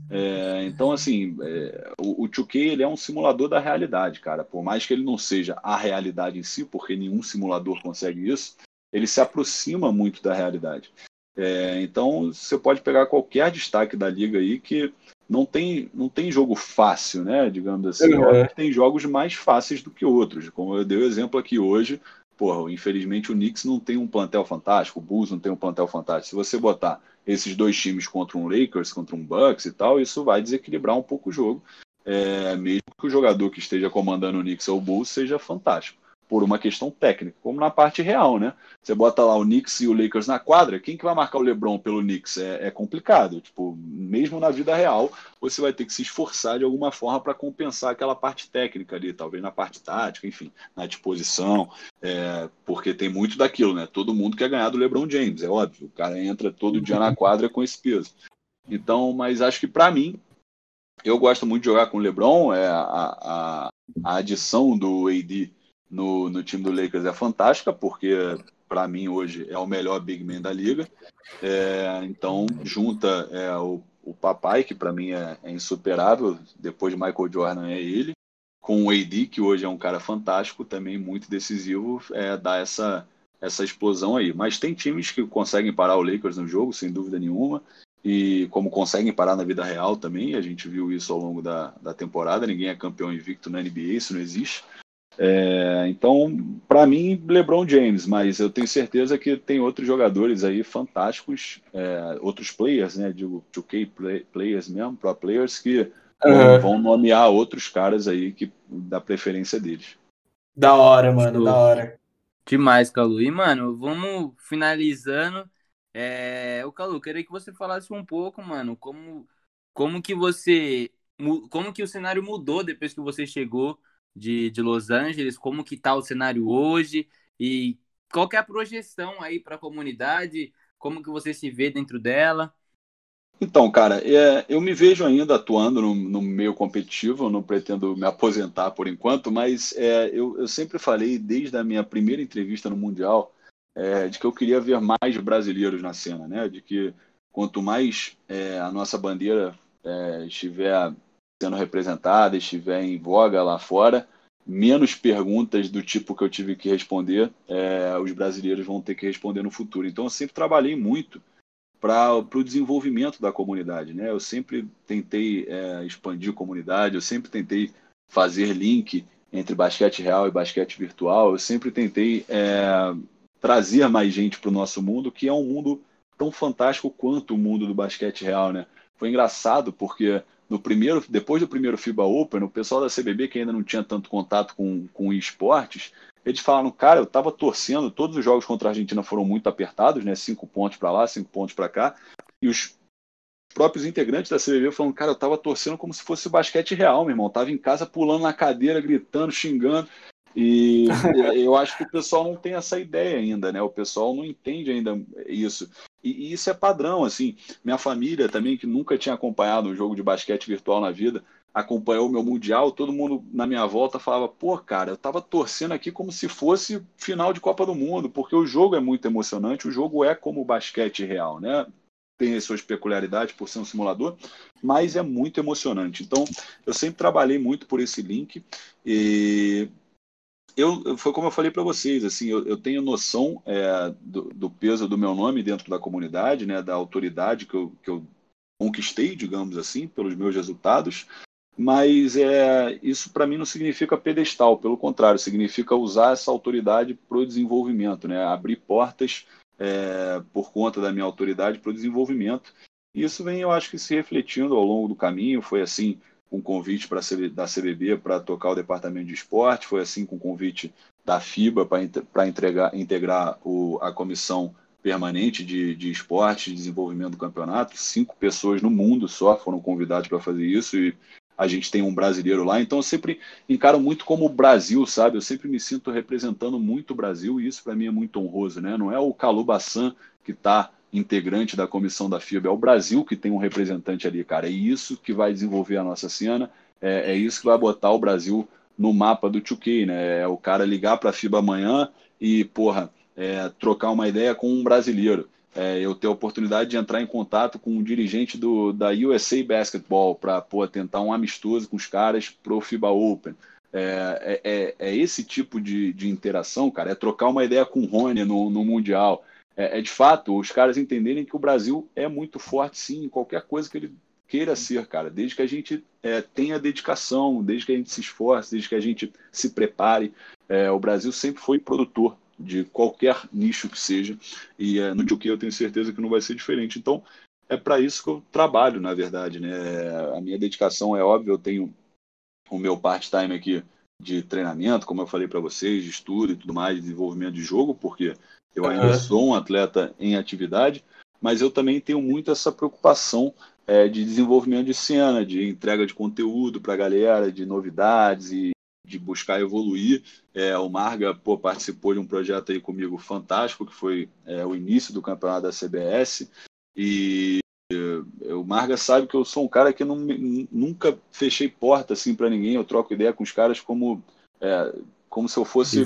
É, então, assim, é, o, o 2K ele é um simulador da realidade, cara. Por mais que ele não seja a realidade em si, porque nenhum simulador consegue isso, ele se aproxima muito da realidade. É, então, você pode pegar qualquer destaque da liga aí que não tem, não tem jogo fácil, né? Digamos assim. Uhum. Tem jogos mais fáceis do que outros. Como eu dei o exemplo aqui hoje, porra, infelizmente o Knicks não tem um plantel fantástico, o Bulls não tem um plantel fantástico. Se você botar esses dois times contra um Lakers, contra um Bucks e tal, isso vai desequilibrar um pouco o jogo, é, mesmo que o jogador que esteja comandando o Knicks ou o Bulls seja fantástico por uma questão técnica, como na parte real, né? Você bota lá o Knicks e o Lakers na quadra, quem que vai marcar o LeBron pelo Knicks? É, é complicado. Tipo, mesmo na vida real, você vai ter que se esforçar de alguma forma para compensar aquela parte técnica ali, talvez na parte tática, enfim, na disposição, é, porque tem muito daquilo, né? Todo mundo quer ganhar do LeBron James, é óbvio. O cara entra todo dia na quadra com esse peso. Então, mas acho que para mim, eu gosto muito de jogar com o LeBron, é a, a, a adição do AD no, no time do Lakers é fantástica, porque para mim hoje é o melhor big man da liga. É, então junta é, o, o papai, que para mim é, é, insuperável, depois de Michael Jordan é ele, com o AD, que hoje é um cara fantástico, também muito decisivo, é, dá essa, essa explosão aí. Mas tem times que conseguem parar o Lakers no jogo, sem dúvida nenhuma, e como conseguem parar na vida real também, a gente viu isso ao longo da, da temporada, ninguém é campeão invicto na NBA, isso não existe. É, então, para mim, LeBron James, mas eu tenho certeza que tem outros jogadores aí fantásticos, é, outros players, né? Digo, 2K play, players mesmo, pro players, que uhum. vão nomear outros caras aí que da preferência deles. Da hora, mano, da hora. Demais, Calu. E, mano, vamos finalizando. É... O Calu, queria que você falasse um pouco, mano, como, como que você. Como que o cenário mudou depois que você chegou de, de Los Angeles, como que tá o cenário hoje e qual é a projeção aí para a comunidade, como que você se vê dentro dela? Então, cara, é, eu me vejo ainda atuando no, no, meio competitivo, não pretendo me aposentar por enquanto, mas é, eu, eu, sempre falei, desde a minha primeira entrevista no Mundial, é, de que eu queria ver mais brasileiros na cena, né? De que quanto mais é, a nossa bandeira é, estiver sendo representada, estiver em voga lá fora, menos perguntas do tipo que eu tive que responder, é, os brasileiros vão ter que responder no futuro. Então, eu sempre trabalhei muito para o desenvolvimento da comunidade. Né? Eu sempre tentei é, expandir a comunidade, eu sempre tentei fazer link entre basquete real e basquete virtual, eu sempre tentei é, trazer mais gente para o nosso mundo, que é um mundo tão fantástico quanto o mundo do basquete real. Né? Foi engraçado porque no primeiro, depois do primeiro FIBA Open, o pessoal da CBB, que ainda não tinha tanto contato com, com esportes, eles falaram, cara, eu estava torcendo, todos os jogos contra a Argentina foram muito apertados, né? Cinco pontos para lá, cinco pontos para cá, e os próprios integrantes da CBB falaram, cara, eu estava torcendo como se fosse basquete real, meu irmão. Tava em casa pulando na cadeira, gritando, xingando. E eu acho que o pessoal não tem essa ideia ainda, né? O pessoal não entende ainda isso. E, e, isso é padrão, assim. Minha família também, que nunca tinha acompanhado um jogo de basquete virtual na vida, acompanhou o meu Mundial, todo mundo na minha volta falava, pô, cara, eu tava torcendo aqui como se fosse final de Copa do Mundo, porque o jogo é muito emocionante, o jogo é como o basquete real, né? Tem as suas peculiaridades por ser um simulador, mas é muito emocionante. Então, eu sempre trabalhei muito por esse link e eu, foi como eu falei para vocês, assim, eu, eu tenho noção é, do, do, peso do meu nome dentro da comunidade, né, da autoridade que eu, que eu conquistei, digamos assim, pelos meus resultados, mas é, isso para mim não significa pedestal, pelo contrário, significa usar essa autoridade para o desenvolvimento, né, abrir portas é, por conta da minha autoridade para o desenvolvimento. E isso vem, eu acho que se refletindo ao longo do caminho, foi assim com convite pra, da CBB para tocar o departamento de esporte, foi assim com convite da FIBA para integrar o, a comissão permanente de, de esporte e desenvolvimento do campeonato. Cinco pessoas no mundo só foram convidadas para fazer isso e a gente tem um brasileiro lá. Então eu sempre encaro muito como o Brasil, sabe? Eu sempre me sinto representando muito o Brasil e isso para mim é muito honroso, né? Não é o Calu Bassan que está integrante da comissão da FIBA, é o Brasil que tem um representante ali, cara. É isso que vai desenvolver a nossa cena, é, é isso que vai botar o Brasil no mapa do 2K, né? É o cara ligar para a FIBA amanhã e, porra, é, trocar uma ideia com um brasileiro é, eu ter a oportunidade de entrar em contato com um dirigente do, da USA Basketball para tentar um amistoso com os caras pro FIBA Open. É, é, é, é esse tipo de, de, interação, cara, é trocar uma ideia com o Rony no, no Mundial. É, é, de fato os caras entenderem que o Brasil é muito forte, sim, em qualquer coisa que ele queira ser, cara, desde que a gente é, tenha dedicação, desde que a gente se esforce, desde que a gente se prepare. É, o Brasil sempre foi produtor de qualquer nicho que seja, e é, no Juki eu tenho certeza que não vai ser diferente. Então, é para isso que eu trabalho, na verdade. Né? A minha dedicação é óbvia, eu tenho o meu part-time aqui de treinamento, como eu falei para vocês, de estudo e tudo mais, de desenvolvimento de jogo, porque eu ainda uhum. sou um atleta em atividade, mas eu também tenho muito essa preocupação é, de desenvolvimento de cena, de entrega de conteúdo para a galera, de novidades e de buscar evoluir. É, o Marga pô, participou de um projeto aí comigo fantástico, que foi é, o início do campeonato da CBS. E é, o Marga sabe que eu sou um cara que não, nunca fechei porta assim para ninguém. Eu troco ideia com os caras como, é, como se eu fosse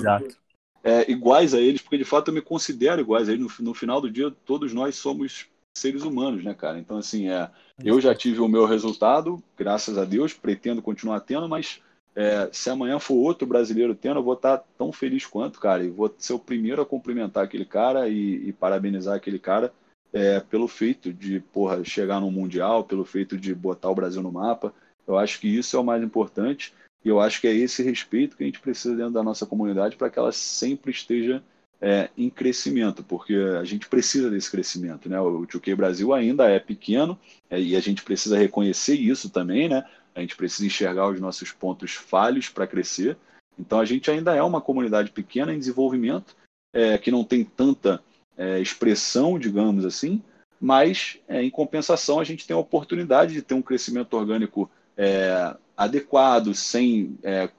é, iguais a eles, porque de fato eu me considero iguais a eles. No, no final do dia, todos nós somos seres humanos, né, cara? Então, assim, é, eu já tive o meu resultado, graças a Deus, pretendo continuar tendo, mas é, se amanhã for outro brasileiro tendo, eu vou estar tão feliz quanto, cara. E vou ser o primeiro a cumprimentar aquele cara e, e parabenizar aquele cara é, pelo feito de porra, chegar no Mundial, pelo feito de botar o Brasil no mapa. Eu acho que isso é o mais importante. E eu acho que é esse respeito que a gente precisa dentro da nossa comunidade para que ela sempre esteja é, em crescimento, porque a gente precisa desse crescimento. Né? O 2K Brasil ainda é pequeno é, e a gente precisa reconhecer isso também. Né? A gente precisa enxergar os nossos pontos falhos para crescer. Então a gente ainda é uma comunidade pequena em desenvolvimento, é, que não tem tanta é, expressão, digamos assim, mas é, em compensação a gente tem a oportunidade de ter um crescimento orgânico é, adequado, sem é,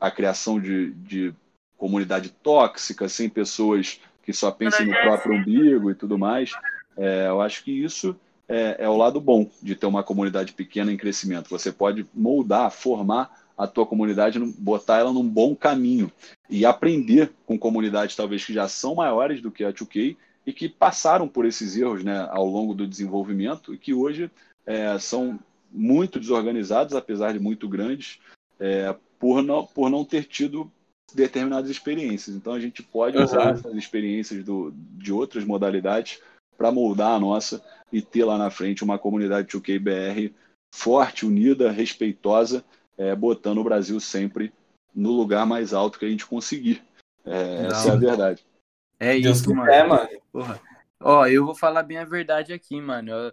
a criação de, de comunidade tóxica, sem pessoas que só pensem no próprio umbigo e tudo mais. É, eu acho que isso é, é o lado bom de ter uma comunidade pequena em crescimento. Você pode moldar, formar a tua comunidade, botar ela num bom caminho e aprender com comunidades talvez que já são maiores do que a 2K e que passaram por esses erros né, ao longo do desenvolvimento e que hoje é, são muito desorganizados, apesar de muito grandes, é, por, não, por não ter tido determinadas experiências. Então a gente pode usar essas experiências do, de outras modalidades para moldar a nossa e ter lá na frente uma comunidade 2KBR forte, unida, respeitosa, é, botando o Brasil sempre no lugar mais alto que a gente conseguir. É, essa é a verdade. É isso, mano. É, mano. Porra. Ó, eu vou falar bem a verdade aqui, mano. Eu,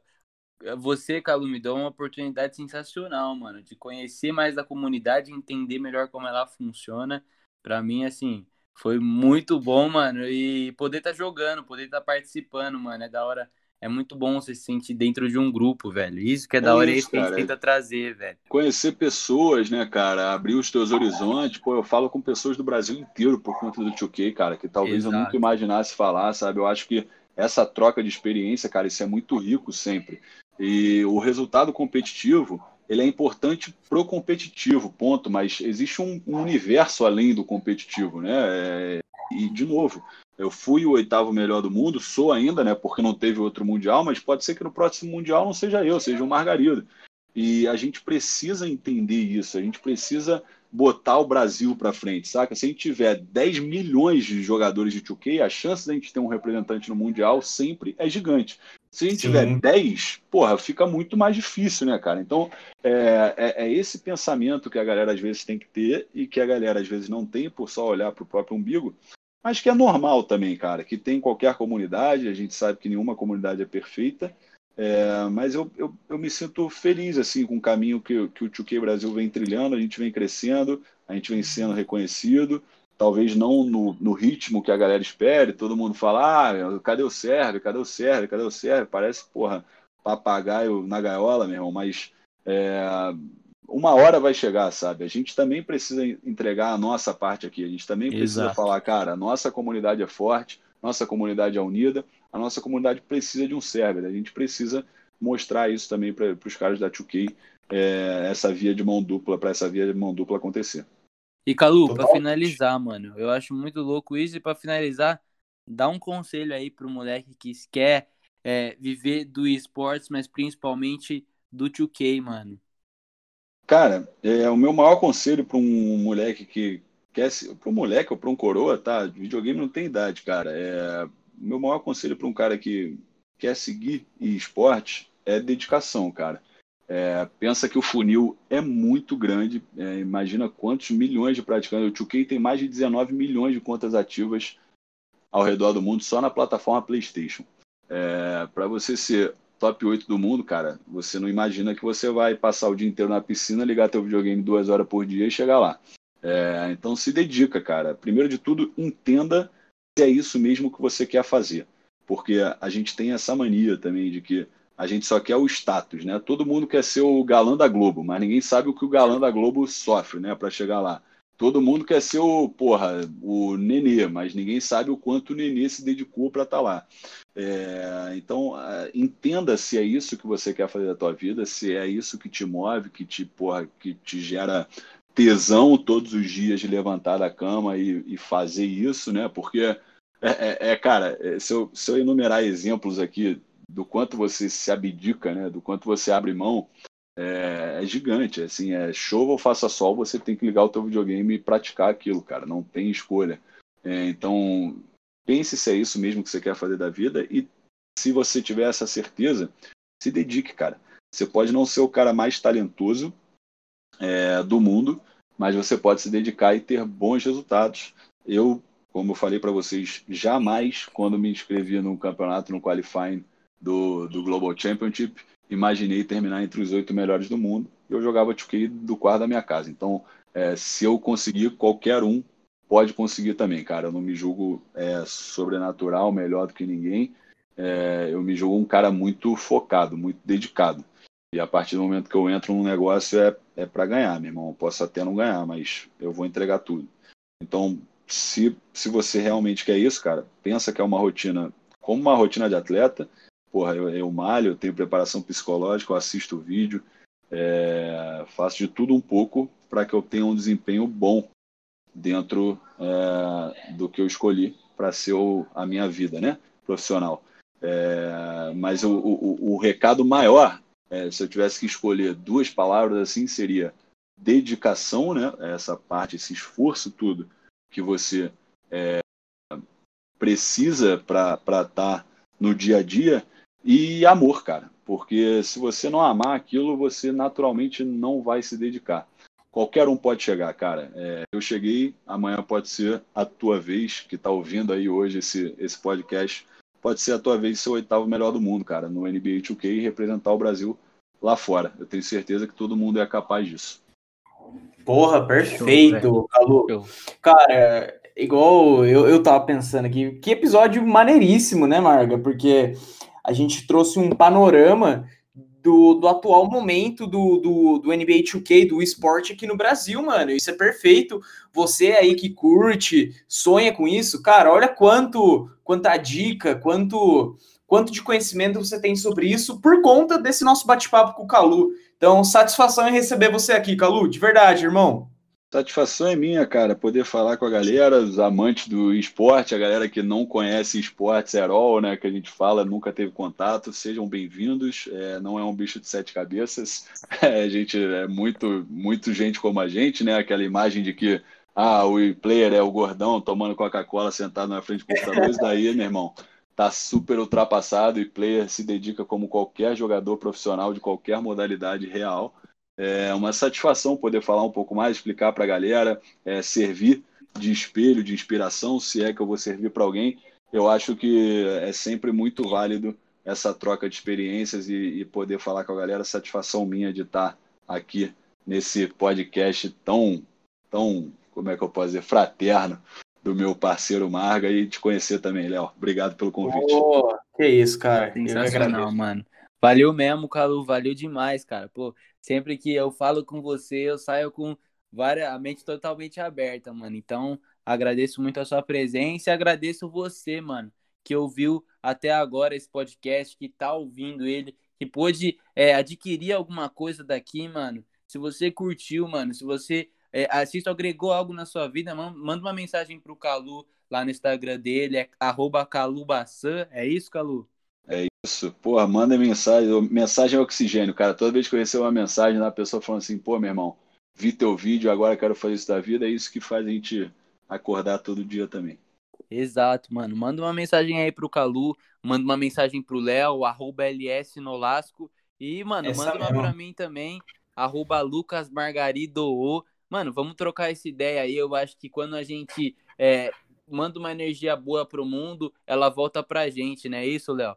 você, Calu, me deu uma oportunidade sensacional, mano, de conhecer mais da comunidade, entender melhor como ela funciona. Para mim, assim, foi muito bom, mano. E poder estar tá jogando, poder estar tá participando, mano. É da hora. É muito bom você se sentir dentro de um grupo, velho. Isso que é, é da hora isso, que a gente tenta trazer, velho. Conhecer pessoas, né, cara? Abrir os teus horizontes. Pô, eu falo com pessoas do Brasil inteiro por conta do 2K, cara, que talvez Exato. eu nunca imaginasse falar, sabe? Eu acho que essa troca de experiência, cara, isso é muito rico sempre. E o resultado competitivo, ele é importante pro competitivo, ponto. Mas existe um, um universo além do competitivo, né? É, e, de novo, eu fui o oitavo melhor do mundo, sou ainda, né? Porque não teve outro Mundial, mas pode ser que no próximo Mundial não seja eu, seja o Margarido. E a gente precisa entender isso, a gente precisa botar o Brasil para frente, saca? Se a gente tiver 10 milhões de jogadores de 2K, a chance de a gente ter um representante no Mundial sempre é gigante. Se a gente Sim. tiver 10, porra, fica muito mais difícil, né, cara? Então, é, é, é, esse pensamento que a galera às vezes tem que ter e que a galera às vezes não tem por só olhar para o próprio umbigo, mas que é normal também, cara, que tem em qualquer comunidade, a gente sabe que nenhuma comunidade é perfeita, É, mas eu, eu, eu, me sinto feliz assim com o caminho que, que o 2K Brasil vem trilhando, a gente vem crescendo, a gente vem sendo reconhecido, talvez não no, no ritmo que a galera espere, todo mundo fala, ah, cadê o Sérgio, cadê o Sérgio, cadê o Sérgio, parece, porra, papagaio na gaiola, meu irmão, mas é, uma hora vai chegar, sabe? A gente também precisa entregar a nossa parte aqui, a gente também precisa Exato. falar, cara, a nossa comunidade é forte, nossa comunidade é unida, a nossa comunidade precisa de um server, a gente precisa mostrar isso também para os caras da 2K, é, essa via de mão dupla, para essa via de mão dupla acontecer. E Calu, para finalizar, mano, eu acho muito louco isso, e para finalizar, dá um conselho aí pro moleque que quer é, viver do esportes, mas principalmente do 2K, mano. Cara, é, o meu maior conselho para um moleque que quer para um moleque ou para um coroa, tá? Videogame não tem idade, cara. É, o meu maior conselho para um cara que quer seguir esporte é dedicação, cara. É, pensa que o funil é muito grande. É, imagina quantos milhões de praticantes. O 2K tem mais de 19 milhões de contas ativas ao redor do mundo só na plataforma PlayStation. É, Para você ser top 8 do mundo, cara, você não imagina que você vai passar o dia inteiro na piscina, ligar teu videogame duas horas por dia e chegar lá. É, então se dedica, cara. Primeiro de tudo, entenda se é isso mesmo que você quer fazer. Porque a gente tem essa mania também de que a gente só quer o status, né? Todo mundo quer ser o galã da Globo, mas ninguém sabe o que o galã da Globo sofre, né, para chegar lá. Todo mundo quer ser o, porra, o Nenê, mas ninguém sabe o quanto o Nenê se dedicou para estar tá lá. É, então, entenda se é isso que você quer fazer da tua vida, se é isso que te move, que te, porra, que te gera tesão todos os dias de levantar da cama e, e fazer isso, né? Porque, é, é, é cara, é, se eu, se eu enumerar exemplos aqui do quanto você se abdica, né? Do quanto você abre mão, é, é, gigante. Assim, é chova ou faça sol, você tem que ligar o teu videogame e praticar aquilo, cara. Não tem escolha. É, então, pense se é isso mesmo que você quer fazer da vida e se você tiver essa certeza, se dedique, cara. Você pode não ser o cara mais talentoso é, do mundo, mas você pode se dedicar e ter bons resultados. Eu, como eu falei para vocês, jamais, quando me inscrevi no campeonato, no qualifying do, do Global Championship, imaginei terminar entre os oito melhores do mundo. Eu jogava 2K do quarto da minha casa. Então, é, se eu conseguir, qualquer um pode conseguir também, cara. Eu não me julgo é, sobrenatural, melhor do que ninguém. É, eu me julgo um cara muito focado, muito dedicado. E a partir do momento que eu entro num negócio é, é para ganhar, meu irmão. Eu posso até não ganhar, mas eu vou entregar tudo. Então, se, se você realmente quer isso, cara, pensa que é uma rotina como uma rotina de atleta porra, eu, eu malho, eu tenho preparação psicológica, eu assisto vídeo, é, faço de tudo um pouco para que eu tenha um desempenho bom dentro é, do que eu escolhi para ser o, a minha vida, né, profissional. É, mas o, o, o, recado maior, é, se eu tivesse que escolher duas palavras assim, seria dedicação, né, essa parte, esse esforço tudo que você é, precisa para estar tá no dia a dia e amor, cara. Porque se você não amar aquilo, você naturalmente não vai se dedicar. Qualquer um pode chegar, cara. É, eu cheguei, amanhã pode ser a tua vez, que está ouvindo aí hoje esse, esse podcast. Pode ser a tua vez ser o oitavo melhor do mundo, cara, no NBA 2K e representar o Brasil lá fora. Eu tenho certeza que todo mundo é capaz disso. Porra, perfeito, Calu. Cara, igual eu, eu tava pensando aqui, que episódio maneiríssimo, né, Marga? Porque a gente trouxe um panorama do, do atual momento do, do, do NBA 2K, do esporte aqui no Brasil, mano. Isso é perfeito. Você aí que curte, sonha com isso, cara, olha quanto, quanta dica, quanto, quanto de conhecimento você tem sobre isso por conta desse nosso bate-papo com o Calu. Então, satisfação em receber você aqui, Calu, de verdade, irmão. Satisfação é minha, cara, poder falar com a galera, os amantes do esporte, a galera que não conhece esportes at all, né, que a gente fala, nunca teve contato, sejam bem-vindos. É, não é um bicho de sete cabeças, é, a gente é muito, muito gente como a gente, né, aquela imagem de que ah, o player é o gordão tomando Coca-Cola sentado na frente do computador, isso daí, meu irmão, tá super ultrapassado e player se dedica como qualquer jogador profissional de qualquer modalidade real. É uma satisfação poder falar um pouco mais, explicar para a galera, é, servir de espelho, de inspiração, se é que eu vou servir para alguém. Eu acho que é sempre muito válido essa troca de experiências e, e poder falar com a galera. Satisfação minha de estar aqui nesse podcast tão, tão, como é que eu posso dizer, fraterno do meu parceiro Marga e te conhecer também, Léo. Obrigado pelo convite. Oh, que isso, cara. Sensacional, mano. Valeu mesmo, Calu, valeu demais, cara. Pô, sempre que eu falo com você, eu saio com várias, a mente totalmente aberta, mano. Então, agradeço muito a sua presença e agradeço você, mano, que ouviu até agora esse podcast, que tá ouvindo ele, que pôde é, adquirir alguma coisa daqui, mano. Se você curtiu, mano, se você é, assiste, agregou algo na sua vida, manda uma mensagem pro Calu lá no Instagram dele, é calubaçan, é isso, Calu? Isso, porra, manda mensagem, mensagem é oxigênio, cara. Toda vez que eu recebo uma mensagem da pessoa falando assim, pô, meu irmão, vi teu vídeo, agora quero fazer isso da vida, é isso que faz a gente acordar todo dia também. Exato, mano. Manda uma mensagem aí pro Calu, manda uma mensagem pro Léo, arroba LS Nolasco. E, mano, Essa manda mesmo. uma pra mim também, arroba Lucas Margarido. Mano, vamos trocar essa ideia aí. Eu acho que quando a gente é, manda uma energia boa pro mundo, ela volta pra gente, não é isso, Léo?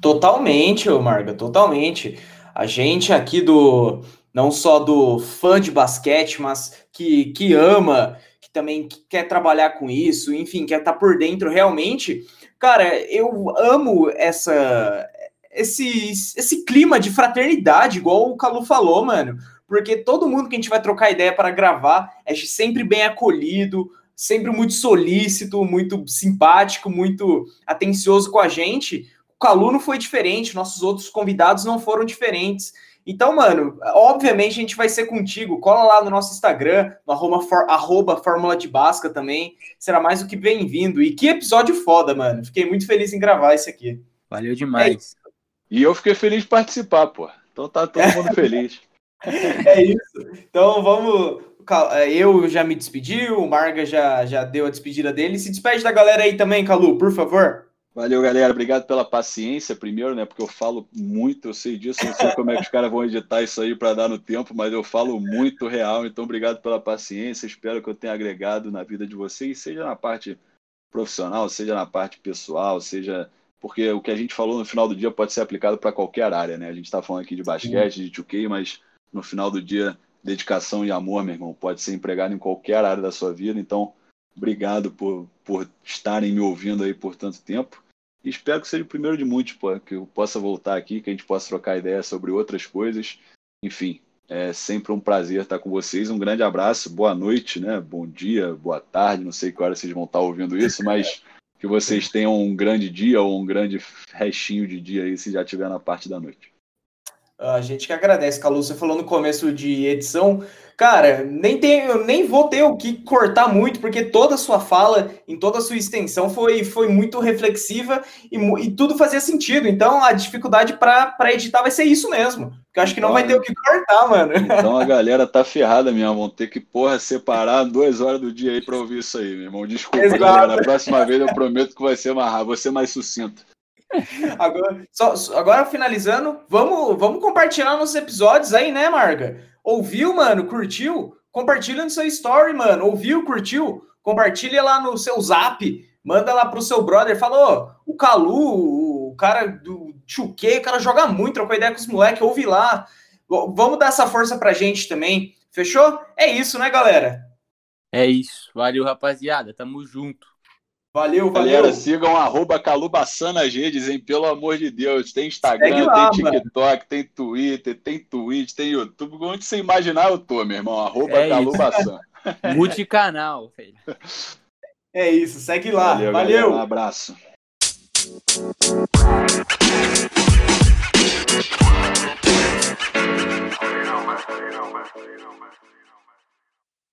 Totalmente, Marga, totalmente. A gente aqui do não só do fã de basquete, mas que, que ama, que também quer trabalhar com isso, enfim, quer estar tá por dentro realmente. Cara, eu amo essa esse, esse clima de fraternidade, igual o Calu falou, mano. Porque todo mundo que a gente vai trocar ideia para gravar é sempre bem acolhido, sempre muito solícito, muito simpático, muito atencioso com a gente. O Calu não foi diferente, nossos outros convidados não foram diferentes. Então, mano, obviamente a gente vai ser contigo. Cola lá no nosso Instagram, no arroba, for, arroba Fórmula de Basca também. Será mais do que bem-vindo. E que episódio foda, mano. Fiquei muito feliz em gravar esse aqui. Valeu demais. É e eu fiquei feliz de participar, pô. Então tá todo mundo feliz. é isso. Então vamos. Eu já me despedi, o Marga já, já deu a despedida dele. Se despede da galera aí também, Calu, por favor. Valeu, galera. Obrigado pela paciência, primeiro, né? Porque eu falo muito, eu sei disso, não sei como é que os caras vão editar isso aí para dar no tempo, mas eu falo muito real. Então, obrigado pela paciência. Espero que eu tenha agregado na vida de vocês, seja na parte profissional, seja na parte pessoal, seja. Porque o que a gente falou no final do dia pode ser aplicado para qualquer área, né? A gente está falando aqui de basquete, de 2K, mas no final do dia, dedicação e amor, meu irmão, pode ser empregado em qualquer área da sua vida. Então, Obrigado por, por estarem me ouvindo aí por tanto tempo. E espero que seja o primeiro de muitos, pô, que eu possa voltar aqui, que a gente possa trocar ideias sobre outras coisas. Enfim, é sempre um prazer estar com vocês. Um grande abraço, boa noite, né? Bom dia, boa tarde. Não sei que hora vocês vão estar ouvindo isso, mas que vocês tenham um grande dia ou um grande restinho de dia aí, se já estiver na parte da noite. A gente que agradece, Calu. Você falou no começo de edição Cara, nem tem, eu nem vou ter o que cortar muito, porque toda a sua fala, em toda a sua extensão, foi, foi muito reflexiva e, e tudo fazia sentido. Então, a dificuldade para editar vai ser isso mesmo. Porque eu acho que não vai ter o que cortar, mano. Então a galera tá ferrada mesmo. Vão ter que, porra, separar duas horas do dia aí para ouvir isso aí, meu irmão. Desculpa, Exato. galera. Na próxima vez eu prometo que vai ser mais, vou ser mais sucinto. Agora, só, agora finalizando, vamos, vamos compartilhar nossos episódios aí, né, Marga? Ouviu, mano? Curtiu? Compartilha no seu story, mano. Ouviu, curtiu? Compartilha lá no seu zap. Manda lá pro seu brother. Falou, o Calu, o cara do Chuque, o cara joga muito, trocou ideia com os moleques, ouve lá. Vamos dar essa força pra gente também. Fechou? É isso, né, galera? É isso. Valeu, rapaziada. Tamo junto. Valeu, valeu. Galera, sigam arroba CalubassanaG, dizem, pelo amor de Deus. Tem Instagram, lá, tem TikTok, mano. tem Twitter, tem Twitch, tem YouTube. Onde você imaginar eu tô, meu irmão. Arroba é Calubassan. Multicanal, velho. É isso, segue lá. Valeu. valeu. Galera, um abraço. You know, man. You know, man. You know, man.